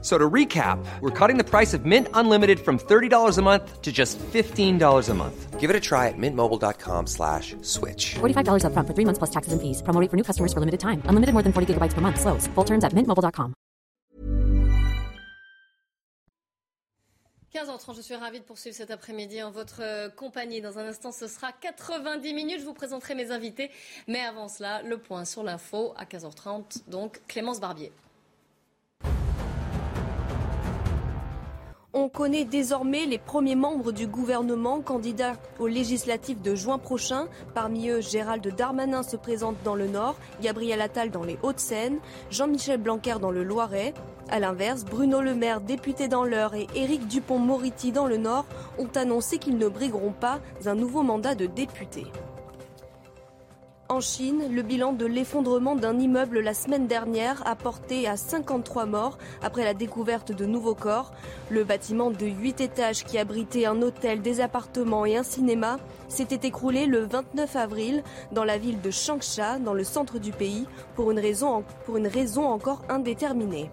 So to recap, we're cutting the price of Mint Unlimited from $30 a month to just $15 a month. Give it a try at mintmobile.com slash switch. $45 upfront for three months plus taxes and fees. Promo rate for new customers for limited time. Unlimited more than 40 gigabytes per month. Slows. Full terms at mintmobile.com. 15h30, je suis ravie de poursuivre cet après-midi en votre euh, compagnie. Dans un instant, ce sera 90 minutes. Je vous présenterai mes invités. Mais avant cela, le point sur l'info à 15h30. Donc, Clémence Barbier. On connaît désormais les premiers membres du gouvernement candidats aux législatives de juin prochain. Parmi eux, Gérald Darmanin se présente dans le Nord, Gabriel Attal dans les Hauts-de-Seine, Jean-Michel Blanquer dans le Loiret. A l'inverse, Bruno Le Maire, député dans l'Eure, et Éric Dupont-Moretti dans le Nord ont annoncé qu'ils ne brigueront pas un nouveau mandat de député. En Chine, le bilan de l'effondrement d'un immeuble la semaine dernière a porté à 53 morts après la découverte de nouveaux corps. Le bâtiment de 8 étages qui abritait un hôtel, des appartements et un cinéma s'était écroulé le 29 avril dans la ville de Changsha, dans le centre du pays, pour une raison, pour une raison encore indéterminée.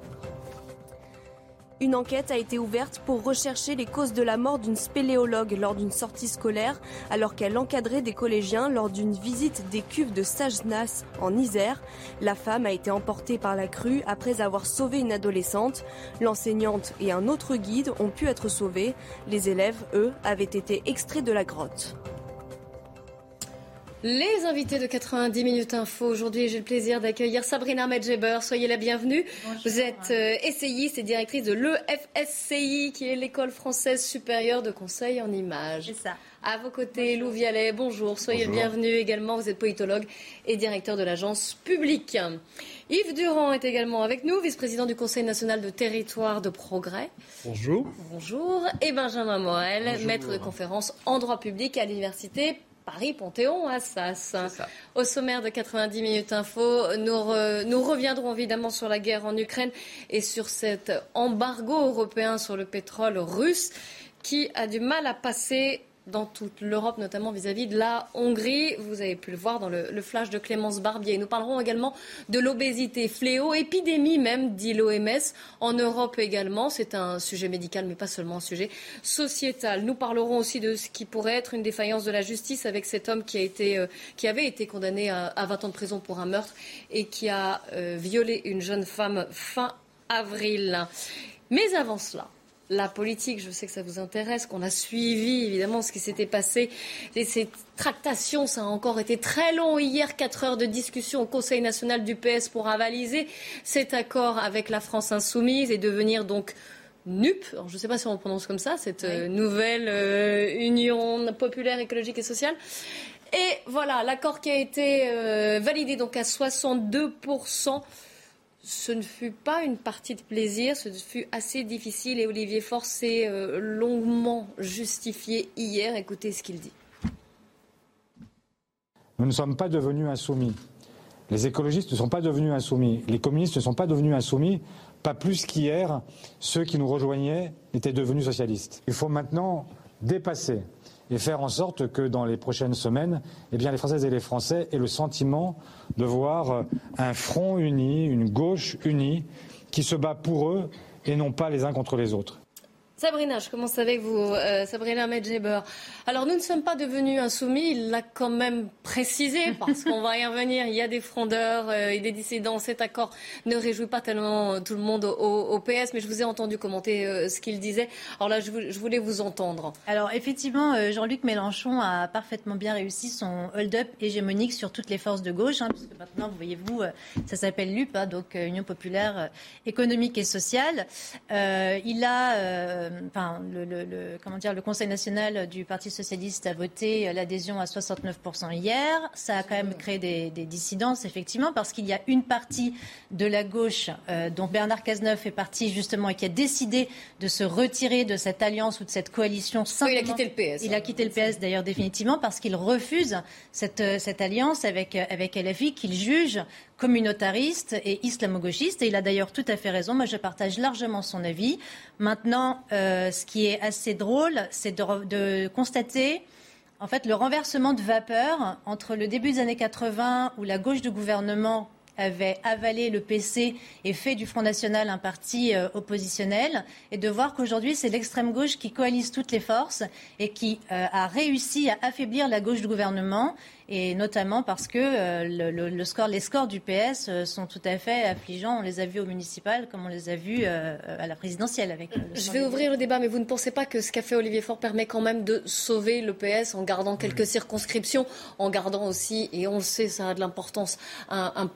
Une enquête a été ouverte pour rechercher les causes de la mort d'une spéléologue lors d'une sortie scolaire, alors qu'elle encadrait des collégiens lors d'une visite des cuves de Sajnas en Isère. La femme a été emportée par la crue après avoir sauvé une adolescente. L'enseignante et un autre guide ont pu être sauvés. Les élèves, eux, avaient été extraits de la grotte. Les invités de 90 minutes info. Aujourd'hui, j'ai le plaisir d'accueillir Sabrina Medjeber. Soyez la bienvenue. Vous êtes euh, essayiste et directrice de l'EFSCI, qui est l'école française supérieure de conseil en images. C'est ça. À vos côtés, Lou Vialet, bonjour. Soyez le bienvenu également. Vous êtes politologue et directeur de l'agence publique. Yves Durand est également avec nous, vice-président du Conseil national de territoire de progrès. Bonjour. Bonjour. Et Benjamin Morel, maître de conférence en droit public à l'université Paris-Panthéon Assas. Au sommaire de 90 minutes info, nous, nous, reviendrons évidemment sur la guerre en Ukraine et sur cet embargo européen sur le pétrole russe qui a du mal à passer dans toute l'Europe, notamment vis-à-vis de la Hongrie. Vous avez pu le voir dans le, flash de Clémence Barbier. Nous parlerons également de l'obésité, fléau, épidémie même, dit l'OMS. En Europe également, c'est un sujet médical, mais pas seulement un sujet sociétal. Nous parlerons aussi de ce qui pourrait être une défaillance de la justice avec cet homme qui, a été, euh, qui avait été condamné à, 20 ans de prison pour un meurtre et qui a euh, violé une jeune femme fin avril. Mais avant cela, la politique, je sais que ça vous intéresse, qu'on a suivi évidemment ce qui s'était passé. Et ces tractations, ça a encore été très long hier, quatre heures de discussion au Conseil national du PS pour avaliser cet accord avec la France insoumise et devenir donc NUP, je ne sais pas si on le prononce comme ça, cette euh, nouvelle euh, Union populaire, écologique et sociale. Et voilà, l'accord qui a été euh, validé donc à 62 ce ne fut pas une partie de plaisir, ce fut assez difficile et Olivier Faure s'est euh, longuement justifié hier. Écoutez ce qu'il dit. Nous ne sommes pas devenus insoumis. Les écologistes ne sont pas devenus insoumis. Les communistes ne sont pas devenus insoumis. Pas plus qu'hier, ceux qui nous rejoignaient étaient devenus socialistes. Il faut maintenant dépasser et faire en sorte que dans les prochaines semaines, eh les Françaises et les Français aient le sentiment de voir un front uni, une gauche unie, qui se bat pour eux et non pas les uns contre les autres. Sabrina, je commence avec vous. Euh, Sabrina Medjeber. Alors, nous ne sommes pas devenus insoumis. Il l'a quand même précisé, parce qu'on va y revenir. Il y a des frondeurs euh, et des dissidents. Cet accord ne réjouit pas tellement tout le monde au, PS, mais je vous ai entendu commenter euh, ce qu'il disait. Alors là, je, voulais vous entendre. Alors, effectivement, Jean-Luc Mélenchon a parfaitement bien réussi son hold-up hégémonique sur toutes les forces de gauche, hein, puisque maintenant, vous voyez-vous, ça s'appelle l'UP, hein, donc Union populaire économique et sociale. il a euh, enfin, le, comment dire, le Conseil national du Parti socialiste a voté l'adhésion à 69% hier. Ça a quand même créé des, dissidences, effectivement, parce qu'il y a une partie de la gauche euh, dont Bernard Cazeneuve fait partie, justement, et qui a décidé de se retirer de cette alliance ou de cette coalition. il a quitté le PS. Il a hein. quitté le PS, d'ailleurs, définitivement, parce qu'il refuse cette, cette alliance avec, avec LFI, qu'il juge communautariste et islamo-gauchiste. Et il a d'ailleurs tout à fait raison. Moi, je partage largement son avis. Maintenant, euh, ce qui est assez drôle, c'est de, constater en fait le renversement de vapeur entre le début des années 80 où la gauche du gouvernement avait avalé le PC et fait du Front National un parti euh, oppositionnel, et de voir qu'aujourd'hui c'est l'extrême gauche qui coalise toutes les forces et qui euh, a réussi à affaiblir la gauche du gouvernement et notamment parce que euh, le, score, les scores du PS euh, sont tout à fait affligeants. On les a vus au municipal comme on les a vus euh, à la présidentielle. Avec Je vais ouvrir le débat, mais vous ne pensez pas que ce qu'a fait Olivier Faure permet quand même de sauver le PS en gardant quelques circonscriptions, en gardant aussi, et on le sait, ça a de l'importance, un,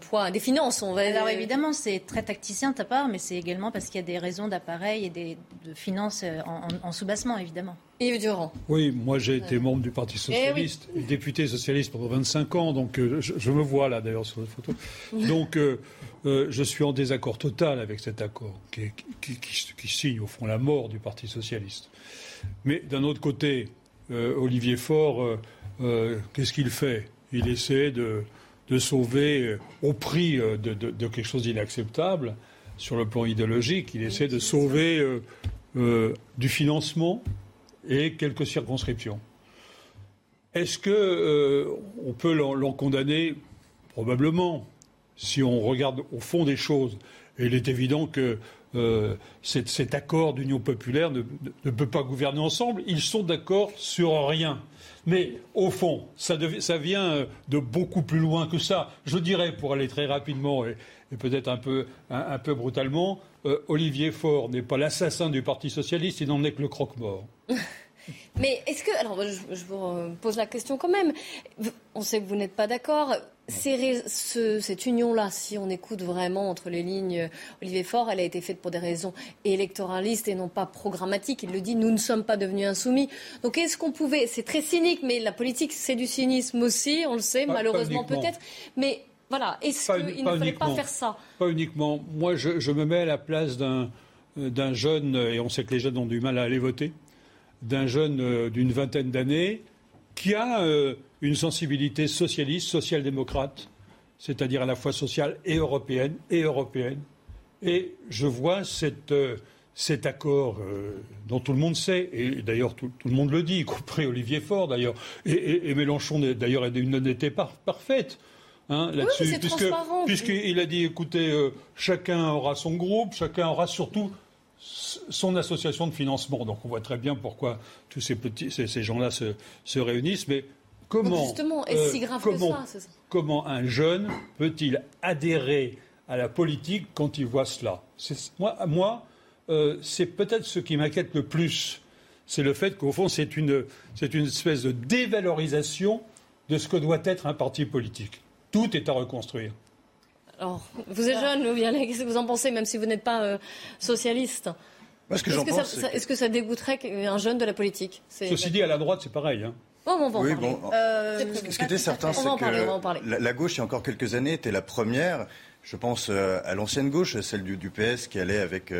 poids des finances. On va... Alors évidemment, c'est très tacticien de ta part, mais c'est également parce qu'il y a des raisons d'appareil et des, de finances en, en sous-bassement, évidemment. Yves Durand. Oui, moi j'ai été membre du Parti eh Socialiste, député socialiste pendant 25 ans, donc euh, je, me vois là d'ailleurs sur la photo. Donc euh, euh, je suis en désaccord total avec cet accord qui, qui, signe au fond la mort du Parti Socialiste. Mais d'un autre côté, Olivier Faure, qu'est-ce qu'il fait? Il essaie de, de sauver au prix de, de, quelque chose d'inacceptable sur le plan idéologique, il essaie de sauver du financement et quelques circonscriptions. Est-ce qu'on euh, peut l'en condamner? Probablement, si on regarde au fond des choses. Il est évident que euh, cet, accord d'union populaire ne, peut pas gouverner ensemble. Ils sont d'accord sur rien. Mais au fond, ça, vient de beaucoup plus loin que ça. Je dirais, pour aller très rapidement et, peut-être un peu, brutalement, euh, Olivier Faure n'est pas l'assassin du Parti socialiste, il n'en est que le croque-mort. Mais est-ce que. Alors, je, vous pose la question quand même. On sait que vous n'êtes pas d'accord. Cette union-là, si on écoute vraiment entre les lignes Olivier Faure, elle a été faite pour des raisons électoralistes et non pas programmatiques. Il le dit, nous ne sommes pas devenus insoumis. Donc est-ce qu'on pouvait, c'est très cynique, mais la politique c'est du cynisme aussi, on le sait, malheureusement peut-être. Mais voilà, est-ce qu'il ne fallait pas faire ça? Pas uniquement. Moi, je, me mets à la place d'un jeune, et on sait que les jeunes ont du mal à aller voter d'un jeune euh, d'une vingtaine d'années qui a euh, une sensibilité socialiste, social-démocrate, c'est-à-dire à la fois sociale et européenne, et européenne. Et je vois euh, cet accord dont tout le monde sait, et d'ailleurs tout, le monde le dit, y compris Olivier Faure d'ailleurs, et, Mélenchon d'ailleurs est d'une honnêteté parfaite. Hein, là-dessus, puisqu'il a dit écoutez, chacun aura son groupe, chacun aura surtout son association de financement. Donc on voit très bien pourquoi tous ces, petits, ces, gens-là se, réunissent. Mais comment, justement, est-ce si grave comment, que ça, comment un jeune peut-il adhérer à la politique quand il voit cela? Moi, moi euh, c'est peut-être ce qui m'inquiète le plus. C'est le fait qu'au fond, c'est une, c'est une espèce de dévalorisation de ce que doit être un parti politique. Tout est à reconstruire. Alors, vous êtes jeune, Louis qu'est-ce que vous en pensez, même si vous n'êtes pas euh, socialiste? Est-ce que, est que, ça dégoûterait un jeune de la politique? Ceci dit, à la droite, c'est pareil. Hein. on va oui, bon, euh, ce qui était certain, c'est que la, gauche, il y a encore quelques années, était la première. Je pense euh, à l'ancienne gauche, celle du, PS, qui allait avec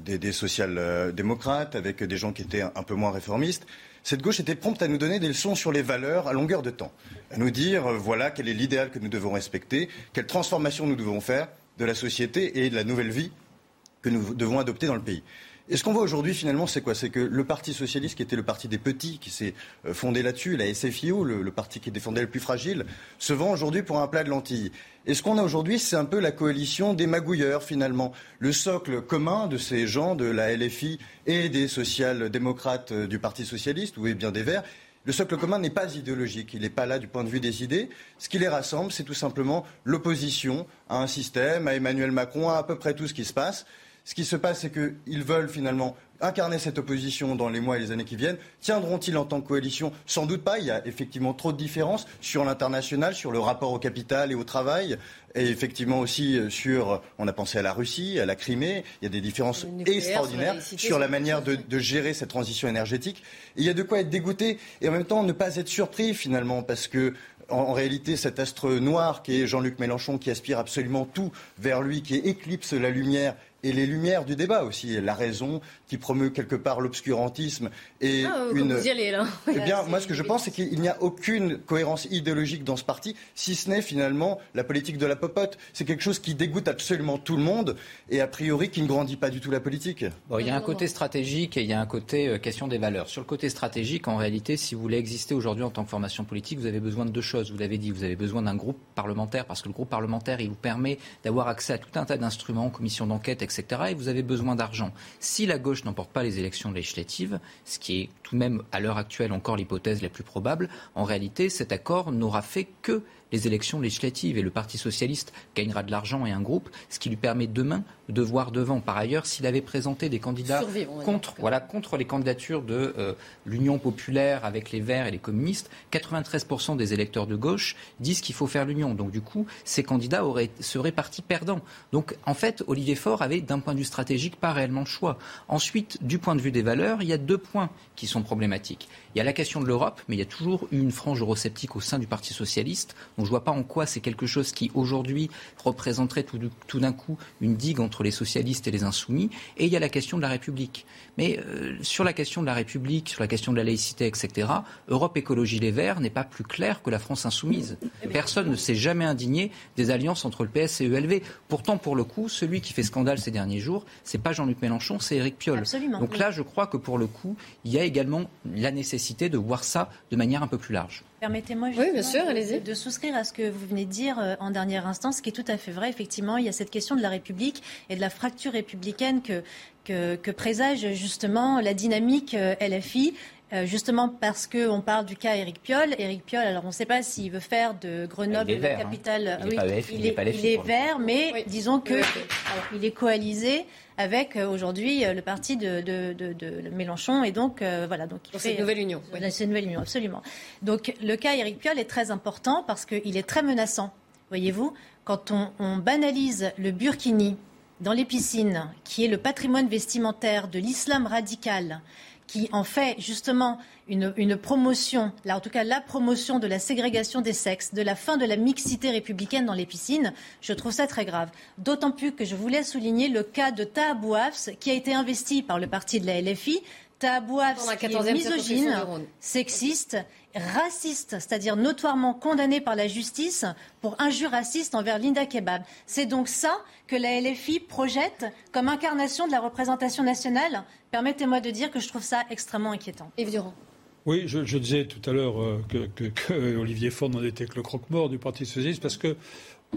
des, des social-démocrates, avec des gens qui étaient un peu moins réformistes cette gauche était prompte à nous donner des leçons sur les valeurs à longueur de temps, à nous dire euh, voilà quel est l'idéal que nous devons respecter, quelle transformation nous devons faire de la société et de la nouvelle vie que nous devons adopter dans le pays. Et ce qu'on voit aujourd'hui, finalement, c'est quoi? C'est que le Parti socialiste, qui était le parti des petits, qui s'est euh, fondé là-dessus, la SFIO, le, parti qui défendait le plus fragile, se vend aujourd'hui pour un plat de lentilles. Et ce qu'on a aujourd'hui, c'est un peu la coalition des magouilleurs, finalement. Le socle commun de ces gens de la LFI et des social-démocrates euh, du Parti socialiste, ou bien des Verts, le socle commun n'est pas idéologique, il n'est pas là du point de vue des idées. Ce qui les rassemble, c'est tout simplement l'opposition à un système, à Emmanuel Macron, à à peu près tout ce qui se passe. Ce qui se passe, c'est qu'ils veulent finalement incarner cette opposition dans les mois et les années qui viennent. Tiendront-ils en tant que coalition? Sans doute pas. Il y a effectivement trop de différences sur l'international, sur le rapport au capital et au travail, et effectivement aussi euh, sur, on a pensé à la Russie, à la Crimée. Il y a des différences extraordinaires sur la manière de, gérer cette transition énergétique. il y a de quoi être dégoûté et en même temps ne pas être surpris finalement, parce que en, réalité, cet astre noir qui est Jean-Luc Mélenchon, qui aspire absolument tout vers lui, qui éclipse la lumière et les lumières du débat aussi, la raison qui promeut quelque part l'obscurantisme et ah, une. Vous y allez, là. Eh bien, moi, ce que je pense, c'est qu'il n'y a aucune cohérence idéologique dans ce parti, si ce n'est finalement la politique de la popote. C'est quelque chose qui dégoûte absolument tout le monde et a priori qui ne grandit pas du tout la politique. Bon, il y a un côté stratégique et il y a un côté euh, question des valeurs. Sur le côté stratégique, en réalité, si vous voulez exister aujourd'hui en tant que formation politique, vous avez besoin de deux choses. Vous l'avez dit, vous avez besoin d'un groupe parlementaire parce que le groupe parlementaire, il vous permet d'avoir accès à tout un tas d'instruments, commissions d'enquête, Et vous avez besoin d'argent. Si la gauche n'emporte pas les élections législatives, ce qui est tout de même à l'heure actuelle encore l'hypothèse la plus probable, en réalité, cet accord n'aura fait que les élections législatives et le Parti socialiste gagnera de l'argent et un groupe, ce qui lui permet demain de voir devant. Par ailleurs, s'il avait présenté des candidats contre, voilà, contre les candidatures de euh, l'Union populaire avec les Verts et les communistes, 93% des électeurs de gauche disent qu'il faut faire l'Union. Donc du coup, ces candidats auraient, seraient partis perdants. Donc en fait, Olivier Faure avait, d'un point de vue stratégique, pas réellement le choix. Ensuite, du point de vue des valeurs, il y a deux points qui sont problématiques. Il y a la question de l'Europe, mais il y a toujours eu une frange eurosceptique au sein du Parti socialiste. Donc je ne vois pas en quoi c'est quelque chose qui aujourd'hui représenterait tout, tout d'un coup une digue entre les socialistes et les insoumis. Et il y a la question de la République. Mais euh, sur la question de la République, sur la question de la laïcité, etc., Europe Écologie Les Verts n'est pas plus clair que la France insoumise. Personne ne s'est jamais indigné des alliances entre le PS et ELV. Pourtant, pour le coup, celui qui fait scandale ces derniers jours, c'est pas Jean-Luc Mélenchon, c'est Éric Piolle. Absolument, Donc là, je crois que pour le coup, il y a également la nécessité de voir ça de manière un peu plus large. Permettez-moi de, de, souscrire à ce que vous venez de dire euh, en dernière instance, ce qui est tout à fait vrai. Effectivement, il y a cette question de la République et de la fracture républicaine que, que, présage justement la dynamique euh, LFI. Euh, justement parce qu'on parle du cas Éric Piolle. Éric Piolle, alors on ne sait pas s'il veut faire de Grenoble la hein. capitale. Il, est, il, est, vert, mais disons qu'il il est coalisé avec euh, aujourd'hui le parti de, Mélenchon et donc voilà donc c'est une nouvelle union. C'est une nouvelle union absolument. Donc le cas Éric Piolle est très important parce qu'il est très menaçant. Voyez-vous, quand on, on banalise le burkini dans les piscines, qui est le patrimoine vestimentaire de l'islam radical, qui en fait justement une, promotion, là en tout cas la promotion de la ségrégation des sexes, de la fin de la mixité républicaine dans les piscines, je trouve ça très grave. D'autant plus que je voulais souligner le cas de Tahabouafs, qui a été investi par le parti de la LFI, Tahabouafs qui est misogyne, sexiste raciste, c'est-à-dire notoirement condamné par la justice pour injure raciste envers Linda Kebab. C'est donc ça que la LFI projette comme incarnation de la représentation nationale. Permettez-moi de dire que je trouve ça extrêmement inquiétant. Yves Durand. Oui, je, disais tout à l'heure euh, que, Olivier Faure n'en était que le croque-mort du Parti socialiste parce que,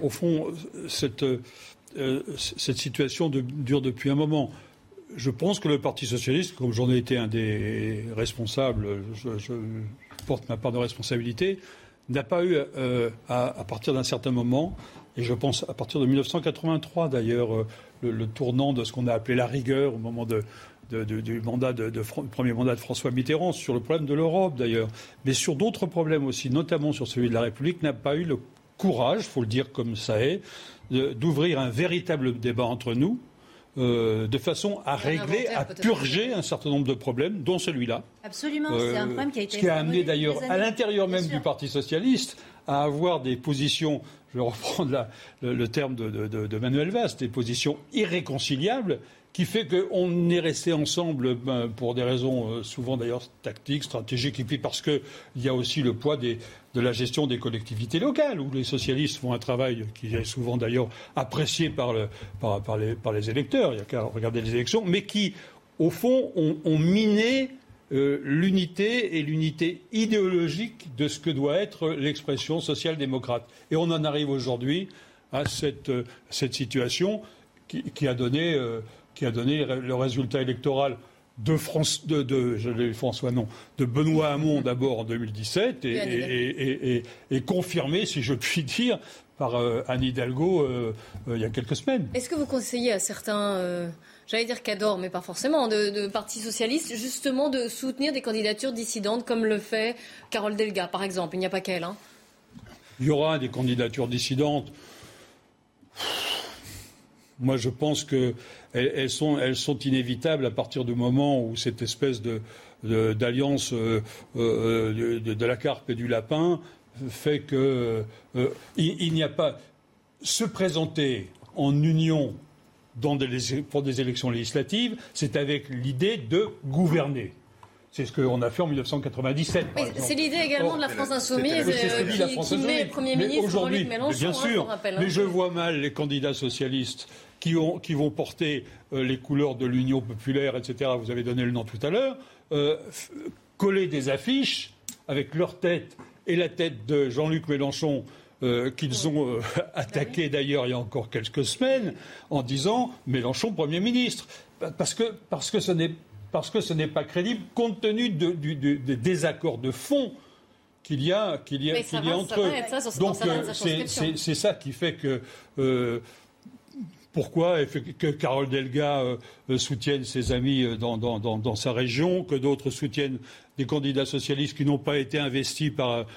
au fond, cette, euh, cette situation dure depuis un moment je pense que le Parti socialiste, comme j'en ai été un des responsables, je, porte ma part de responsabilité, n'a pas eu, euh, à, partir d'un certain moment, et je pense à partir de 1983 d'ailleurs, euh, le, tournant de ce qu'on a appelé la rigueur au moment du mandat de, premier mandat de François Mitterrand, sur le problème de l'Europe d'ailleurs, mais sur d'autres problèmes aussi, notamment sur celui de la République, n'a pas eu le courage, il faut le dire comme ça est, d'ouvrir un véritable débat entre nous, euh, de façon à régler, à purger un certain nombre de problèmes, dont celui-là. Absolument, c'est un problème qui a été. Ce qui a amené d'ailleurs à l'intérieur même du Parti socialiste à avoir des positions, je vais reprendre le, terme de, de, Manuel Valls, des positions irréconciliables qui fait qu'on est resté ensemble ben, pour des raisons euh, souvent d'ailleurs tactiques, stratégiques, et puis parce qu'il y a aussi le poids de la gestion des collectivités locales, où les socialistes font un travail qui est souvent d'ailleurs apprécié par, les, électeurs, il n'y a qu'à regarder les élections, mais qui, au fond, ont, miné euh, l'unité et l'unité idéologique de ce que doit être l'expression social-démocrate. Et on en arrive aujourd'hui à cette, euh, situation qui, a donné qui a donné le résultat électoral de, France, de, François non, de Benoît Hamon d'abord en 2017 et, confirmé, si je puis dire, par euh, Anne Hidalgo euh, euh, il y a quelques semaines. Est-ce que vous conseillez à certains, j'allais dire qu'adorent, mais pas forcément, de, de partis socialistes, justement de soutenir des candidatures dissidentes comme le fait Carole Delga, par exemple? Il n'y a pas qu'elle. Hein. Il y aura des candidatures dissidentes. Moi, je pense qu'elles sont, inévitables à partir du moment où cette espèce d'alliance euh, euh, de, la carpe et du lapin fait que euh, n'y a pas se présenter en union pour des élections législatives, c'est avec l'idée de gouverner. C'est ce qu'on a fait en 1997. c'est l'idée également de la France insoumise euh, qui, met Premier ministre Jean-Luc Mélenchon. Bien sûr, hein, mais je vois mal les candidats socialistes qui, ont, qui vont porter euh, les couleurs de l'Union populaire, etc. Vous avez donné le nom tout à l'heure. Euh, coller des affiches avec leur tête et la tête de Jean-Luc Mélenchon qu'ils ont attaqué d'ailleurs il y a encore quelques semaines en disant Mélenchon Premier ministre. Parce que, parce que ce n'est parce que ce n'est pas crédible compte tenu des désaccords de fond qu'il y a, qu'il y a, qu'il y a entre eux. Donc euh, c'est ça qui fait que euh, pourquoi que Carole Delga euh, soutienne ses amis dans, dans, sa région, que d'autres soutiennent des candidats socialistes qui n'ont pas été investis par,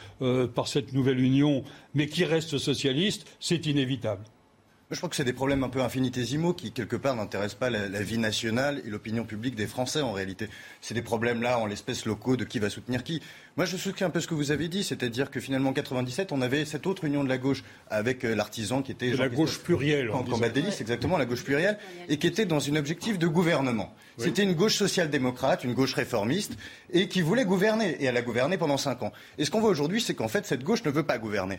par cette nouvelle union, mais qui restent socialistes, c'est inévitable. Je crois que c'est des problèmes un peu infinitésimaux qui, quelque part, n'intéressent pas la, vie nationale et l'opinion publique des Français, en réalité. C'est des problèmes, là, en l'espèce locaux, de qui va soutenir qui. Moi, je soutiens un peu ce que vous avez dit, c'est-à-dire que, finalement, en 97, on avait cette autre union de la gauche avec euh, l'artisan qui était... La gauche plurielle. En combat exactement, la gauche plurielle, et qui était dans un objectif de gouvernement. C'était une gauche social-démocrate, une gauche réformiste, et qui voulait gouverner. Et elle a gouverné pendant cinq ans. Et ce qu'on voit aujourd'hui, c'est qu'en fait, cette gauche ne veut pas gouverner.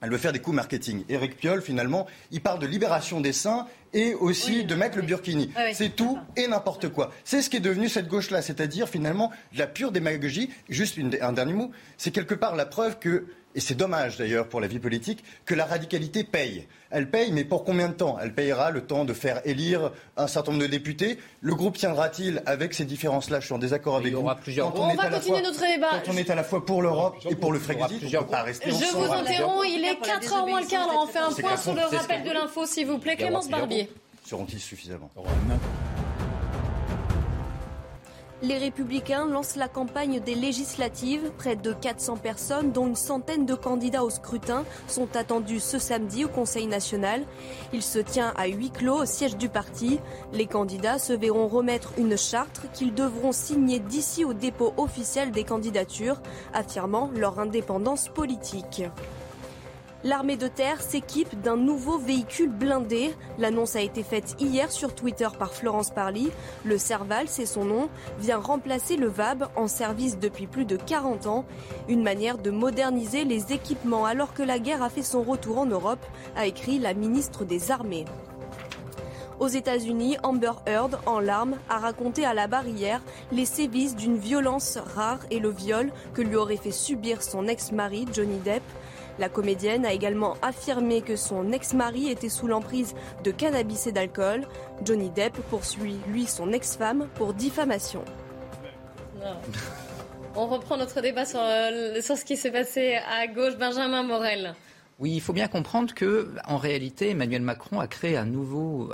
Elle veut faire des coups marketing. Éric Piolle, finalement, il parle de libération des seins et aussi de mettre le burkini. c'est tout et n'importe quoi. C'est ce qui est devenu cette gauche-là, c'est-à-dire finalement de la pure démagogie. Juste un dernier mot, c'est quelque part la preuve que et c'est dommage d'ailleurs pour la vie politique, que la radicalité paye. Elle paye, mais pour combien de temps? Elle payera le temps de faire élire un certain nombre de députés? Le groupe tiendra-t-il avec ces différences-là? Je suis en désaccord avec vous. Plusieurs on, va continuer notre débat. Quand on est à la fois pour l'Europe et pour le Frexit, on pas rester Je vous interromps, il est 4h moins le quart. On fait un point sur le rappel de l'info, s'il vous plaît. Clémence Barbier. Seront-ils suffisamment? Les Républicains lancent la campagne des législatives. Près de 400 personnes, dont une centaine de candidats au scrutin, sont attendus ce samedi au Conseil national. Il se tient à huis clos au siège du parti. Les candidats se verront remettre une charte qu'ils devront signer d'ici au dépôt officiel des candidatures, affirmant leur indépendance politique. L'armée de terre s'équipe d'un nouveau véhicule blindé. L'annonce a été faite hier sur Twitter par Florence Parly. Le Serval, c'est son nom, vient remplacer le VAB en service depuis plus de 40 ans. Une manière de moderniser les équipements alors que la guerre a fait son retour en Europe, a écrit la ministre des Armées. Aux États-Unis, Amber Heard, en larmes, a raconté à la barrière les sévices d'une violence rare et le viol que lui aurait fait subir son ex-mari Johnny Depp. La comédienne a également affirmé que son ex-mari était sous l'emprise de cannabis et d'alcool. Johnny Depp poursuit, lui, son ex-femme pour diffamation. On reprend notre débat sur, euh, sur ce qui s'est passé à gauche. Benjamin Morel. Oui, il faut bien comprendre que, en réalité, Emmanuel Macron a créé un nouveau,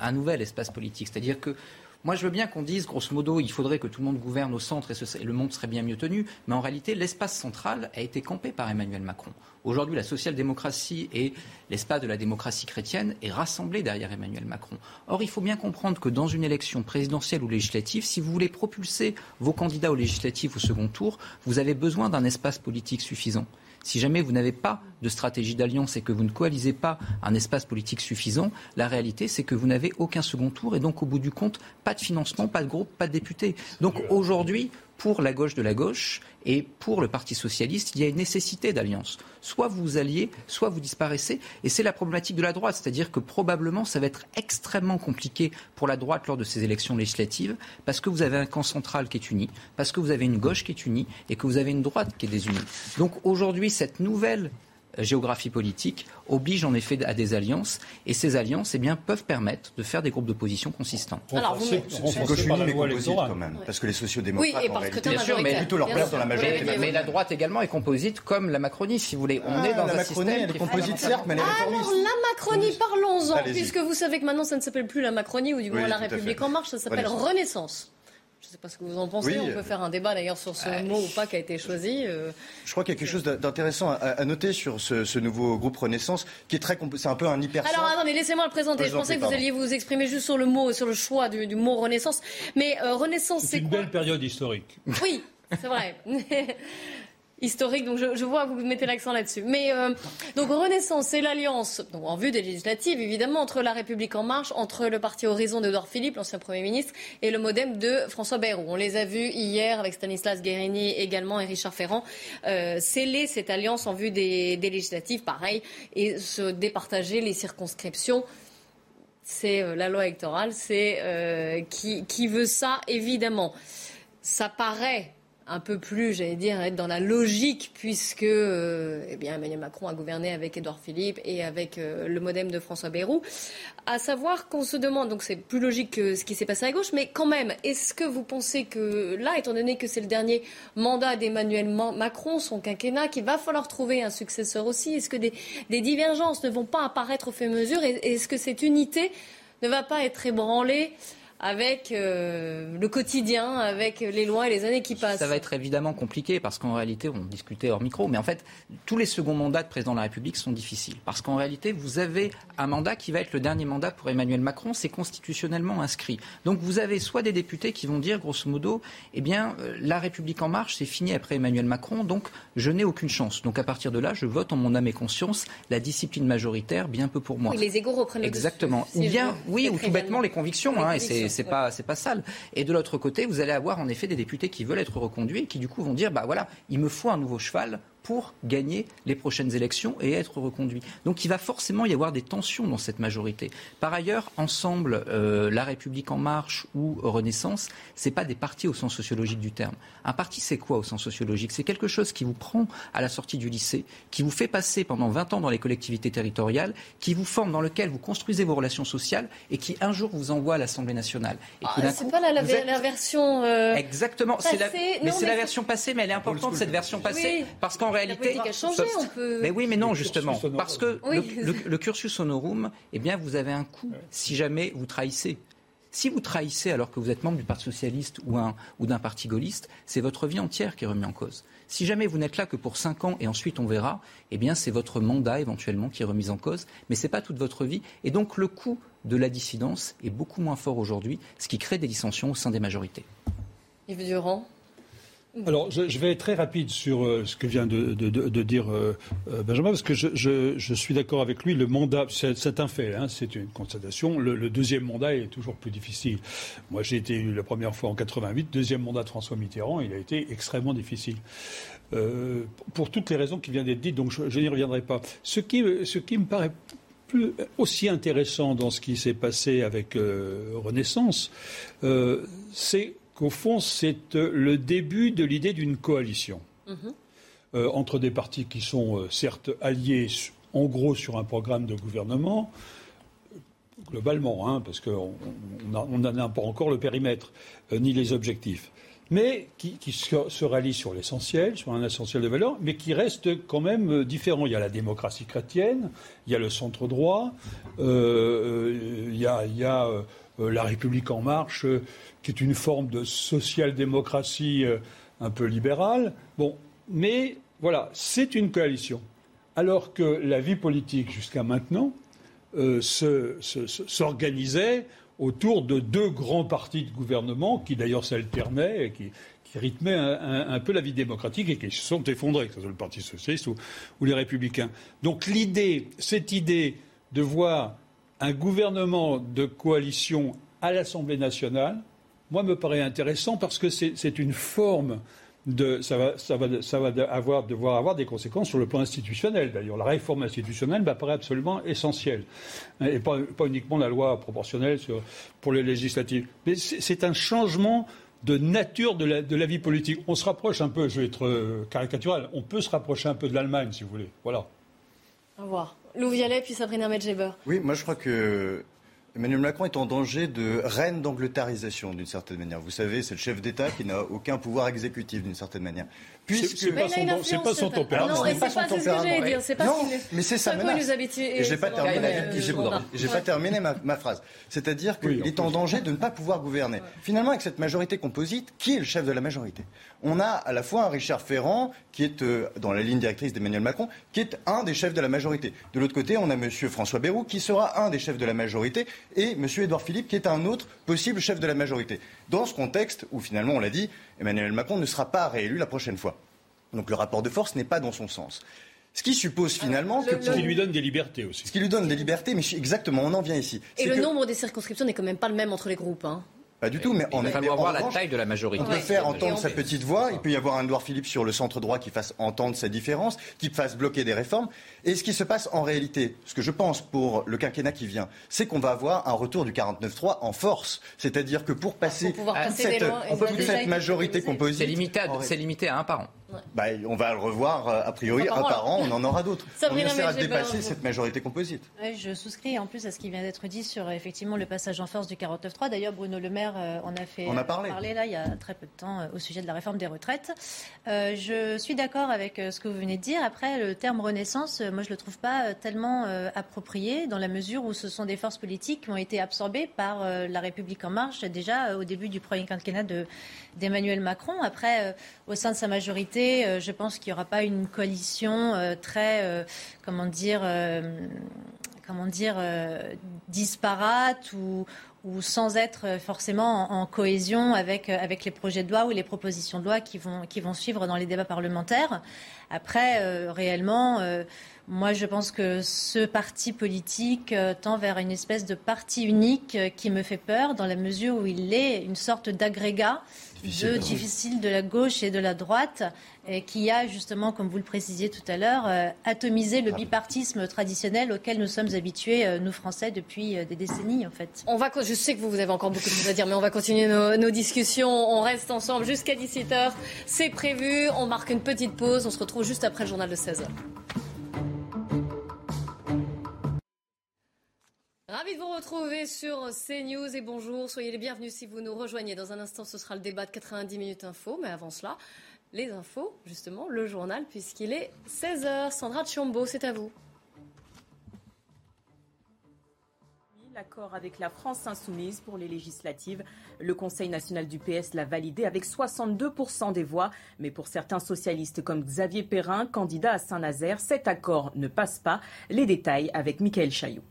un nouvel espace politique. C'est-à-dire que moi, je veux bien qu'on dise, grosso modo, il faudrait que tout le monde gouverne au centre et, le monde serait bien mieux tenu, mais en réalité, l'espace central a été campé par Emmanuel Macron. Aujourd'hui, la social-démocratie et l'espace de la démocratie chrétienne est rassemblé derrière Emmanuel Macron. Or, il faut bien comprendre que dans une élection présidentielle ou législative, si vous voulez propulser vos candidats aux législatives au second tour, vous avez besoin d'un espace politique suffisant. Si jamais vous n'avez pas de stratégie d'alliance et que vous ne coalisez pas un espace politique suffisant, la réalité, c'est que vous n'avez aucun second tour et donc, au bout du compte, pas de financement, pas de groupe, pas de députés. Donc, aujourd'hui, pour la gauche de la gauche et pour le Parti socialiste, il y a une nécessité d'alliance. Soit vous alliez, soit vous disparaissez. Et c'est la problématique de la droite. C'est-à-dire que probablement, ça va être extrêmement compliqué pour la droite lors de ces élections législatives parce que vous avez un camp central qui est uni, parce que vous avez une gauche qui est unie et que vous avez une droite qui est désunie. Donc aujourd'hui, cette nouvelle géographie politique oblige en effet à des alliances et ces alliances eh bien, peuvent permettre de faire des groupes d'opposition consistants. Alors, c'est gauche unie mais composite quand même, parce que les sociodémocrates oui, et parce que bien sûr, mais plutôt leur place dans la majorité. Mais, la droite également est composite comme la Macronie, si vous voulez. On est ah, dans la un Macronie, système elle est composite certes, mais elle est. Alors la Macronie, parlons-en, puisque vous savez que maintenant ça ne s'appelle plus la Macronie ou du moins la République en marche, ça s'appelle Renaissance. Je ne sais pas ce que vous en pensez. on peut faire un débat d'ailleurs sur ce mot ou pas qui a été choisi. Euh. Je crois qu'il y a quelque chose d'intéressant à, noter sur ce, nouveau groupe Renaissance, qui est très, c'est un peu un hyper. Alors attendez, laissez-moi le présenter. Je, pensais que vous alliez vous exprimer juste sur le mot, sur le choix du, mot Renaissance. Mais euh, Renaissance, c'est une belle période historique. Oui, c'est vrai. historique. Donc je, vois que vous mettez l'accent là-dessus. Mais euh, donc Renaissance, c'est l'alliance, en vue des législatives évidemment, entre La République en marche, entre le parti Horizon d'Edouard Philippe, l'ancien Premier ministre, et le MoDem de François Bayrou. On les a vus hier avec Stanislas Guérini également et Richard Ferrand euh, sceller cette alliance en vue des, législatives, pareil, et se départager les circonscriptions c'est euh, la loi électorale, c'est qui, qui, veut ça, évidemment. Ça paraît un peu plus, j'allais dire, être dans la logique, puisque euh, eh bien, Emmanuel Macron a gouverné avec Édouard Philippe et avec euh, le modem de François Bayrou. À savoir qu'on se demande, donc c'est plus logique que ce qui s'est passé à gauche, mais quand même, est-ce que vous pensez que là, étant donné que c'est le dernier mandat d'Emmanuel Macron, son quinquennat, qu'il va falloir trouver un successeur aussi, est-ce que des, divergences ne vont pas apparaître au fur et mesure? Et est-ce que cette unité ne va pas être ébranlée avec euh, le quotidien, avec les lois et les années qui passent. Ça va être évidemment compliqué parce qu'en réalité, on discutait hors micro, mais en fait, tous les seconds mandats de président de la République sont difficiles. Parce qu'en réalité, vous avez un mandat qui va être le dernier mandat pour Emmanuel Macron, c'est constitutionnellement inscrit. Donc vous avez soit des députés qui vont dire, grosso modo, eh bien, euh, la République en marche, c'est fini après Emmanuel Macron, donc je n'ai aucune chance. Donc à partir de là, je vote en mon âme et conscience la discipline majoritaire, bien peu pour moi. les égaux reprennent Exactement. ou bien, oui, ou tout bêtement les convictions, hein, et c'est c'est pas c'est pas sale. Et de l'autre côté, vous allez avoir en effet des députés qui veulent être reconduits et qui du coup vont dire bah voilà, il me faut un nouveau cheval pour gagner les prochaines élections et être reconduit. Donc il va forcément y avoir des tensions dans cette majorité. Par ailleurs, ensemble, euh, La République en marche ou Renaissance, c'est pas des partis au sens sociologique du terme. Un parti, c'est quoi au sens sociologique? C'est quelque chose qui vous prend à la sortie du lycée, qui vous fait passer pendant 20 ans dans les collectivités territoriales, qui vous forme, dans lequel vous construisez vos relations sociales et qui un jour vous envoie à l'Assemblée nationale. Ah, c'est pas la, version. Euh, Exactement. La... Mais c'est la version passée, mais elle est importante cette version passée parce qu'en réalité, Mais oui, mais non, justement, parce que le, cursus honorum, eh bien, vous avez un coût si jamais vous trahissez. Si vous trahissez alors que vous êtes membre du Parti socialiste ou, ou d'un parti gaulliste, c'est votre vie entière qui est remise en cause. Si jamais vous n'êtes là que pour 5 ans et ensuite on verra, eh bien c'est votre mandat éventuellement qui est remis en cause, mais ce n'est pas toute votre vie. Et donc le coût de la dissidence est beaucoup moins fort aujourd'hui, ce qui crée des dissensions au sein des majorités. Yves Durand alors, je, vais être très rapide sur euh, ce que vient de, dire euh, euh, Benjamin, parce que je, suis d'accord avec lui. Le mandat, c'est un fait, hein, c'est une constatation. Le, deuxième mandat est toujours plus difficile. Moi, j'ai été élu la première fois en 88. Deuxième mandat de François Mitterrand, il a été extrêmement difficile. pour toutes les raisons qui viennent d'être dites, donc je, n'y reviendrai pas. Ce qui, ce qui me paraît plus, aussi intéressant dans ce qui s'est passé avec Renaissance, c'est qu'au fond, c'est euh, le début de l'idée d'une coalition mhm. euh, entre des partis qui sont euh, certes alliés, en gros, sur un programme de gouvernement, globalement, hein, parce qu'on n'en a pas encore le périmètre ni les objectifs, mais qui, se, rallient sur l'essentiel, sur un essentiel de valeur, mais qui restent quand même différents. Il y a la démocratie chrétienne, il y a le centre droit, il y a, la République en marche qui est une forme de social-démocratie euh, un peu libérale. Bon, mais voilà, c'est une coalition. Alors que la vie politique jusqu'à maintenant euh, s'organisait autour de deux grands partis de gouvernement qui d'ailleurs s'alternaient et qui, rythmaient un, peu la vie démocratique et qui se sont effondrés, que ce soit le Parti socialiste ou, ou les républicains. Donc l'idée, cette idée de voir un gouvernement de coalition à l'Assemblée nationale, moi, me paraît intéressant parce que c'est une forme de, ça va, ça va, ça va avoir, devoir avoir des conséquences sur le plan institutionnel. D'ailleurs, la réforme institutionnelle m'apparaît absolument essentielle. Et pas, uniquement la loi proportionnelle sur, pour les législatives. Mais c'est un changement de nature de la, de la, vie politique. On se rapproche un peu, je vais être euh, caricatural, on peut se rapprocher un peu de l'Allemagne, si vous voulez. Voilà. Lou Vialet, puis Sabrina Medjeber. Oui, moi je crois que Emmanuel Macron est en danger de reine d'angleterrisation d'une certaine manière. Vous savez, c'est le chef d'État qui n'a aucun pouvoir exécutif d'une certaine manière. Puisque c'est pas, son, pas son tempérament. Non, c'est pas, son tempérament. C'est pas non, mais c'est ça. Et j'ai pas terminé. J'ai pas terminé ma, phrase. C'est-à-dire qu'il est en danger de ne pas pouvoir gouverner. Finalement, avec cette majorité composite, qui est le chef de la majorité? On a à la fois un Richard Ferrand qui est euh, dans la ligne directrice d'Emmanuel Macron, qui est un des chefs de la majorité. De l'autre côté, on a M. François Bayrou qui sera un des chefs de la majorité et M. Édouard Philippe qui est un autre possible chef de la majorité. Dans ce contexte où finalement, on l'a dit, Emmanuel Macron ne sera pas réélu la prochaine fois. Donc le rapport de force n'est pas dans son sens. Ce qui suppose finalement que... Ce qui lui donne des libertés aussi. Ce qui lui donne des libertés, mais exactement, on en vient ici. Et le nombre des circonscriptions n'est quand même pas le même entre les groupes. Hein. Pas du tout, mais on va falloir voir la taille de la majorité. On peut faire entendre sa petite voix. Il peut y avoir un Edouard Philippe sur le centre droit qui fasse entendre sa différence, qui fasse bloquer des réformes. Et ce qui se passe en réalité, ce que je pense pour le quinquennat qui vient, c'est qu'on va avoir un retour du 49-3 en force. C'est-à-dire que pour passer, à cette, cette majorité composite. C'est limité, à un par an. Bah, on va le revoir euh, a priori un par an, on en aura d'autres. On essaiera de dépasser cette majorité composite. je souscris en plus à ce qui vient d'être dit sur effectivement le passage en force du 49-3. D'ailleurs, Bruno Le Maire euh, en a fait on a parlé. là il y a très peu de temps euh, au sujet de la réforme des retraites. je suis d'accord avec ce que vous venez de dire. Après, le terme renaissance, moi je le trouve pas tellement approprié dans la mesure où ce sont des forces politiques qui ont été absorbées par la République en marche déjà au début du premier quinquennat d'Emmanuel Macron. Après, au sein de sa majorité euh, je pense qu'il n'y aura pas une coalition euh, très, euh, comment dire, comment dire, disparate ou, ou sans être forcément en, cohésion avec, avec les projets de loi ou les propositions de loi qui vont, qui vont suivre dans les débats parlementaires. Après, réellement, moi, je pense que ce parti politique tend vers une espèce de parti unique qui me fait peur dans la mesure où il est une sorte d'agrégat de difficile de la gauche et de la droite, et qui a justement, comme vous le précisiez tout à l'heure, euh, atomisé le ah. bipartisme traditionnel auquel nous sommes habitués, euh, nous Français, depuis euh, des décennies en fait. On va, je sais que vous, vous avez encore beaucoup de choses à dire, mais on va continuer nos, nos discussions. On reste ensemble jusqu'à 17h. C'est prévu. On marque une petite pause. On se retrouve juste après le journal de 16h. Ravi de vous retrouver sur CNews et bonjour. Soyez les bienvenus si vous nous rejoignez. Dans un instant, ce sera le débat de 90 minutes info. Mais avant cela, les infos, justement, le journal, puisqu'il est 16h. Sandra Chiombo, c'est à vous. L'accord avec la France insoumise pour les législatives. Le Conseil national du PS l'a validé avec 62% des voix. Mais pour certains socialistes comme Xavier Perrin, candidat à Saint-Nazaire, cet accord ne passe pas. Les détails avec Michael Chaillot.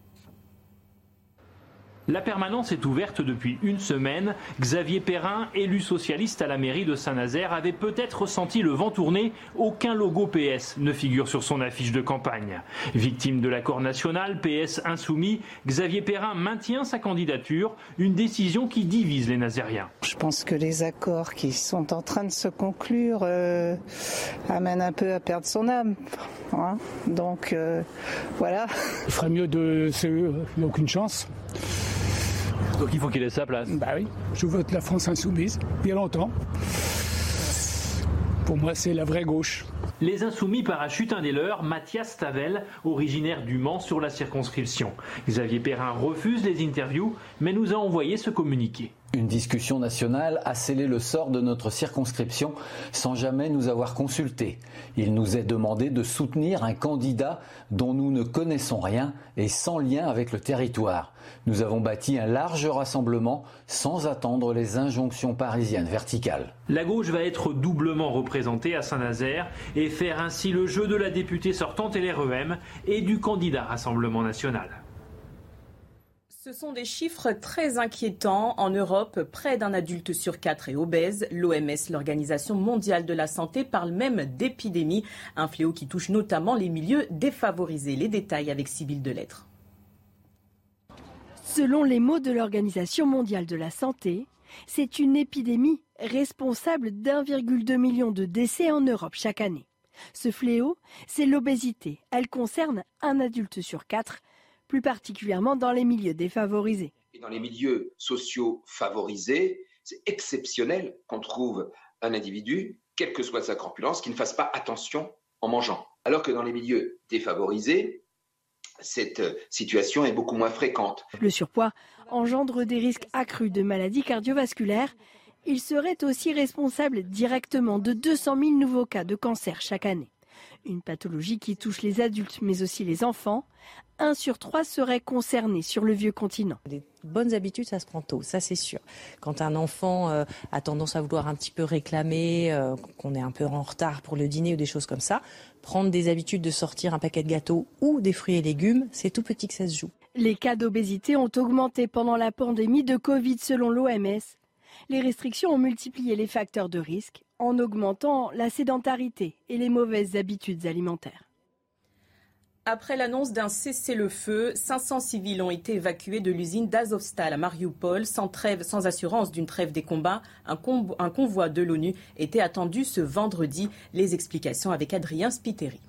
La permanence est ouverte depuis une semaine. Xavier Perrin, élu socialiste à la mairie de Saint-Nazaire, avait peut-être ressenti le vent tourner. Aucun logo PS ne figure sur son affiche de campagne. Victime de l'accord national, PS insoumis, Xavier Perrin maintient sa candidature, une décision qui divise les Nazériens. Je pense que les accords qui sont en train de se conclure euh, amènent un peu à perdre son âme. Hein. Donc euh, voilà. Il ferait mieux de... Il n'y a aucune chance. Donc il faut qu'il ait sa place. Bah oui, je vote la France insoumise, bien longtemps. Pour moi, c'est la vraie gauche. Les insoumis parachutent un des leurs, Mathias Tavel, originaire du Mans sur la circonscription. Xavier Perrin refuse les interviews, mais nous a envoyé ce communiqué. Une discussion nationale a scellé le sort de notre circonscription sans jamais nous avoir consultés. Il nous est demandé de soutenir un candidat dont nous ne connaissons rien et sans lien avec le territoire. Nous avons bâti un large rassemblement sans attendre les injonctions parisiennes verticales. La gauche va être doublement représentée à Saint-Nazaire et faire ainsi le jeu de la députée sortante LREM et du candidat Rassemblement national. Ce sont des chiffres très inquiétants. En Europe, près d'un adulte sur quatre est obèse. L'OMS, l'Organisation mondiale de la santé, parle même d'épidémie, un fléau qui touche notamment les milieux défavorisés. Les détails avec Sybille Delettre. Selon les mots de l'Organisation mondiale de la santé, c'est une épidémie responsable d'1,2 million de décès en Europe chaque année. Ce fléau, c'est l'obésité. Elle concerne un adulte sur quatre plus particulièrement dans les milieux défavorisés. Et dans les milieux sociaux favorisés, c'est exceptionnel qu'on trouve un individu, quelle que soit sa corpulence, qui ne fasse pas attention en mangeant. Alors que dans les milieux défavorisés, cette situation est beaucoup moins fréquente. Le surpoids engendre des risques accrus de maladies cardiovasculaires. Il serait aussi responsable directement de 200 000 nouveaux cas de cancer chaque année. Une pathologie qui touche les adultes mais aussi les enfants. Un sur trois serait concerné sur le vieux continent. Des bonnes habitudes, ça se prend tôt, ça c'est sûr. Quand un enfant euh, a tendance à vouloir un petit peu réclamer, euh, qu'on est un peu en retard pour le dîner ou des choses comme ça, prendre des habitudes de sortir un paquet de gâteaux ou des fruits et légumes, c'est tout petit que ça se joue. Les cas d'obésité ont augmenté pendant la pandémie de Covid selon l'OMS. Les restrictions ont multiplié les facteurs de risque en augmentant la sédentarité et les mauvaises habitudes alimentaires. Après l'annonce d'un cessez-le-feu, 500 civils ont été évacués de l'usine d'Azovstal à Mariupol sans trêve, sans assurance d'une trêve des combats. Un, un convoi de l'ONU était attendu ce vendredi. Les explications avec Adrien Spiteri.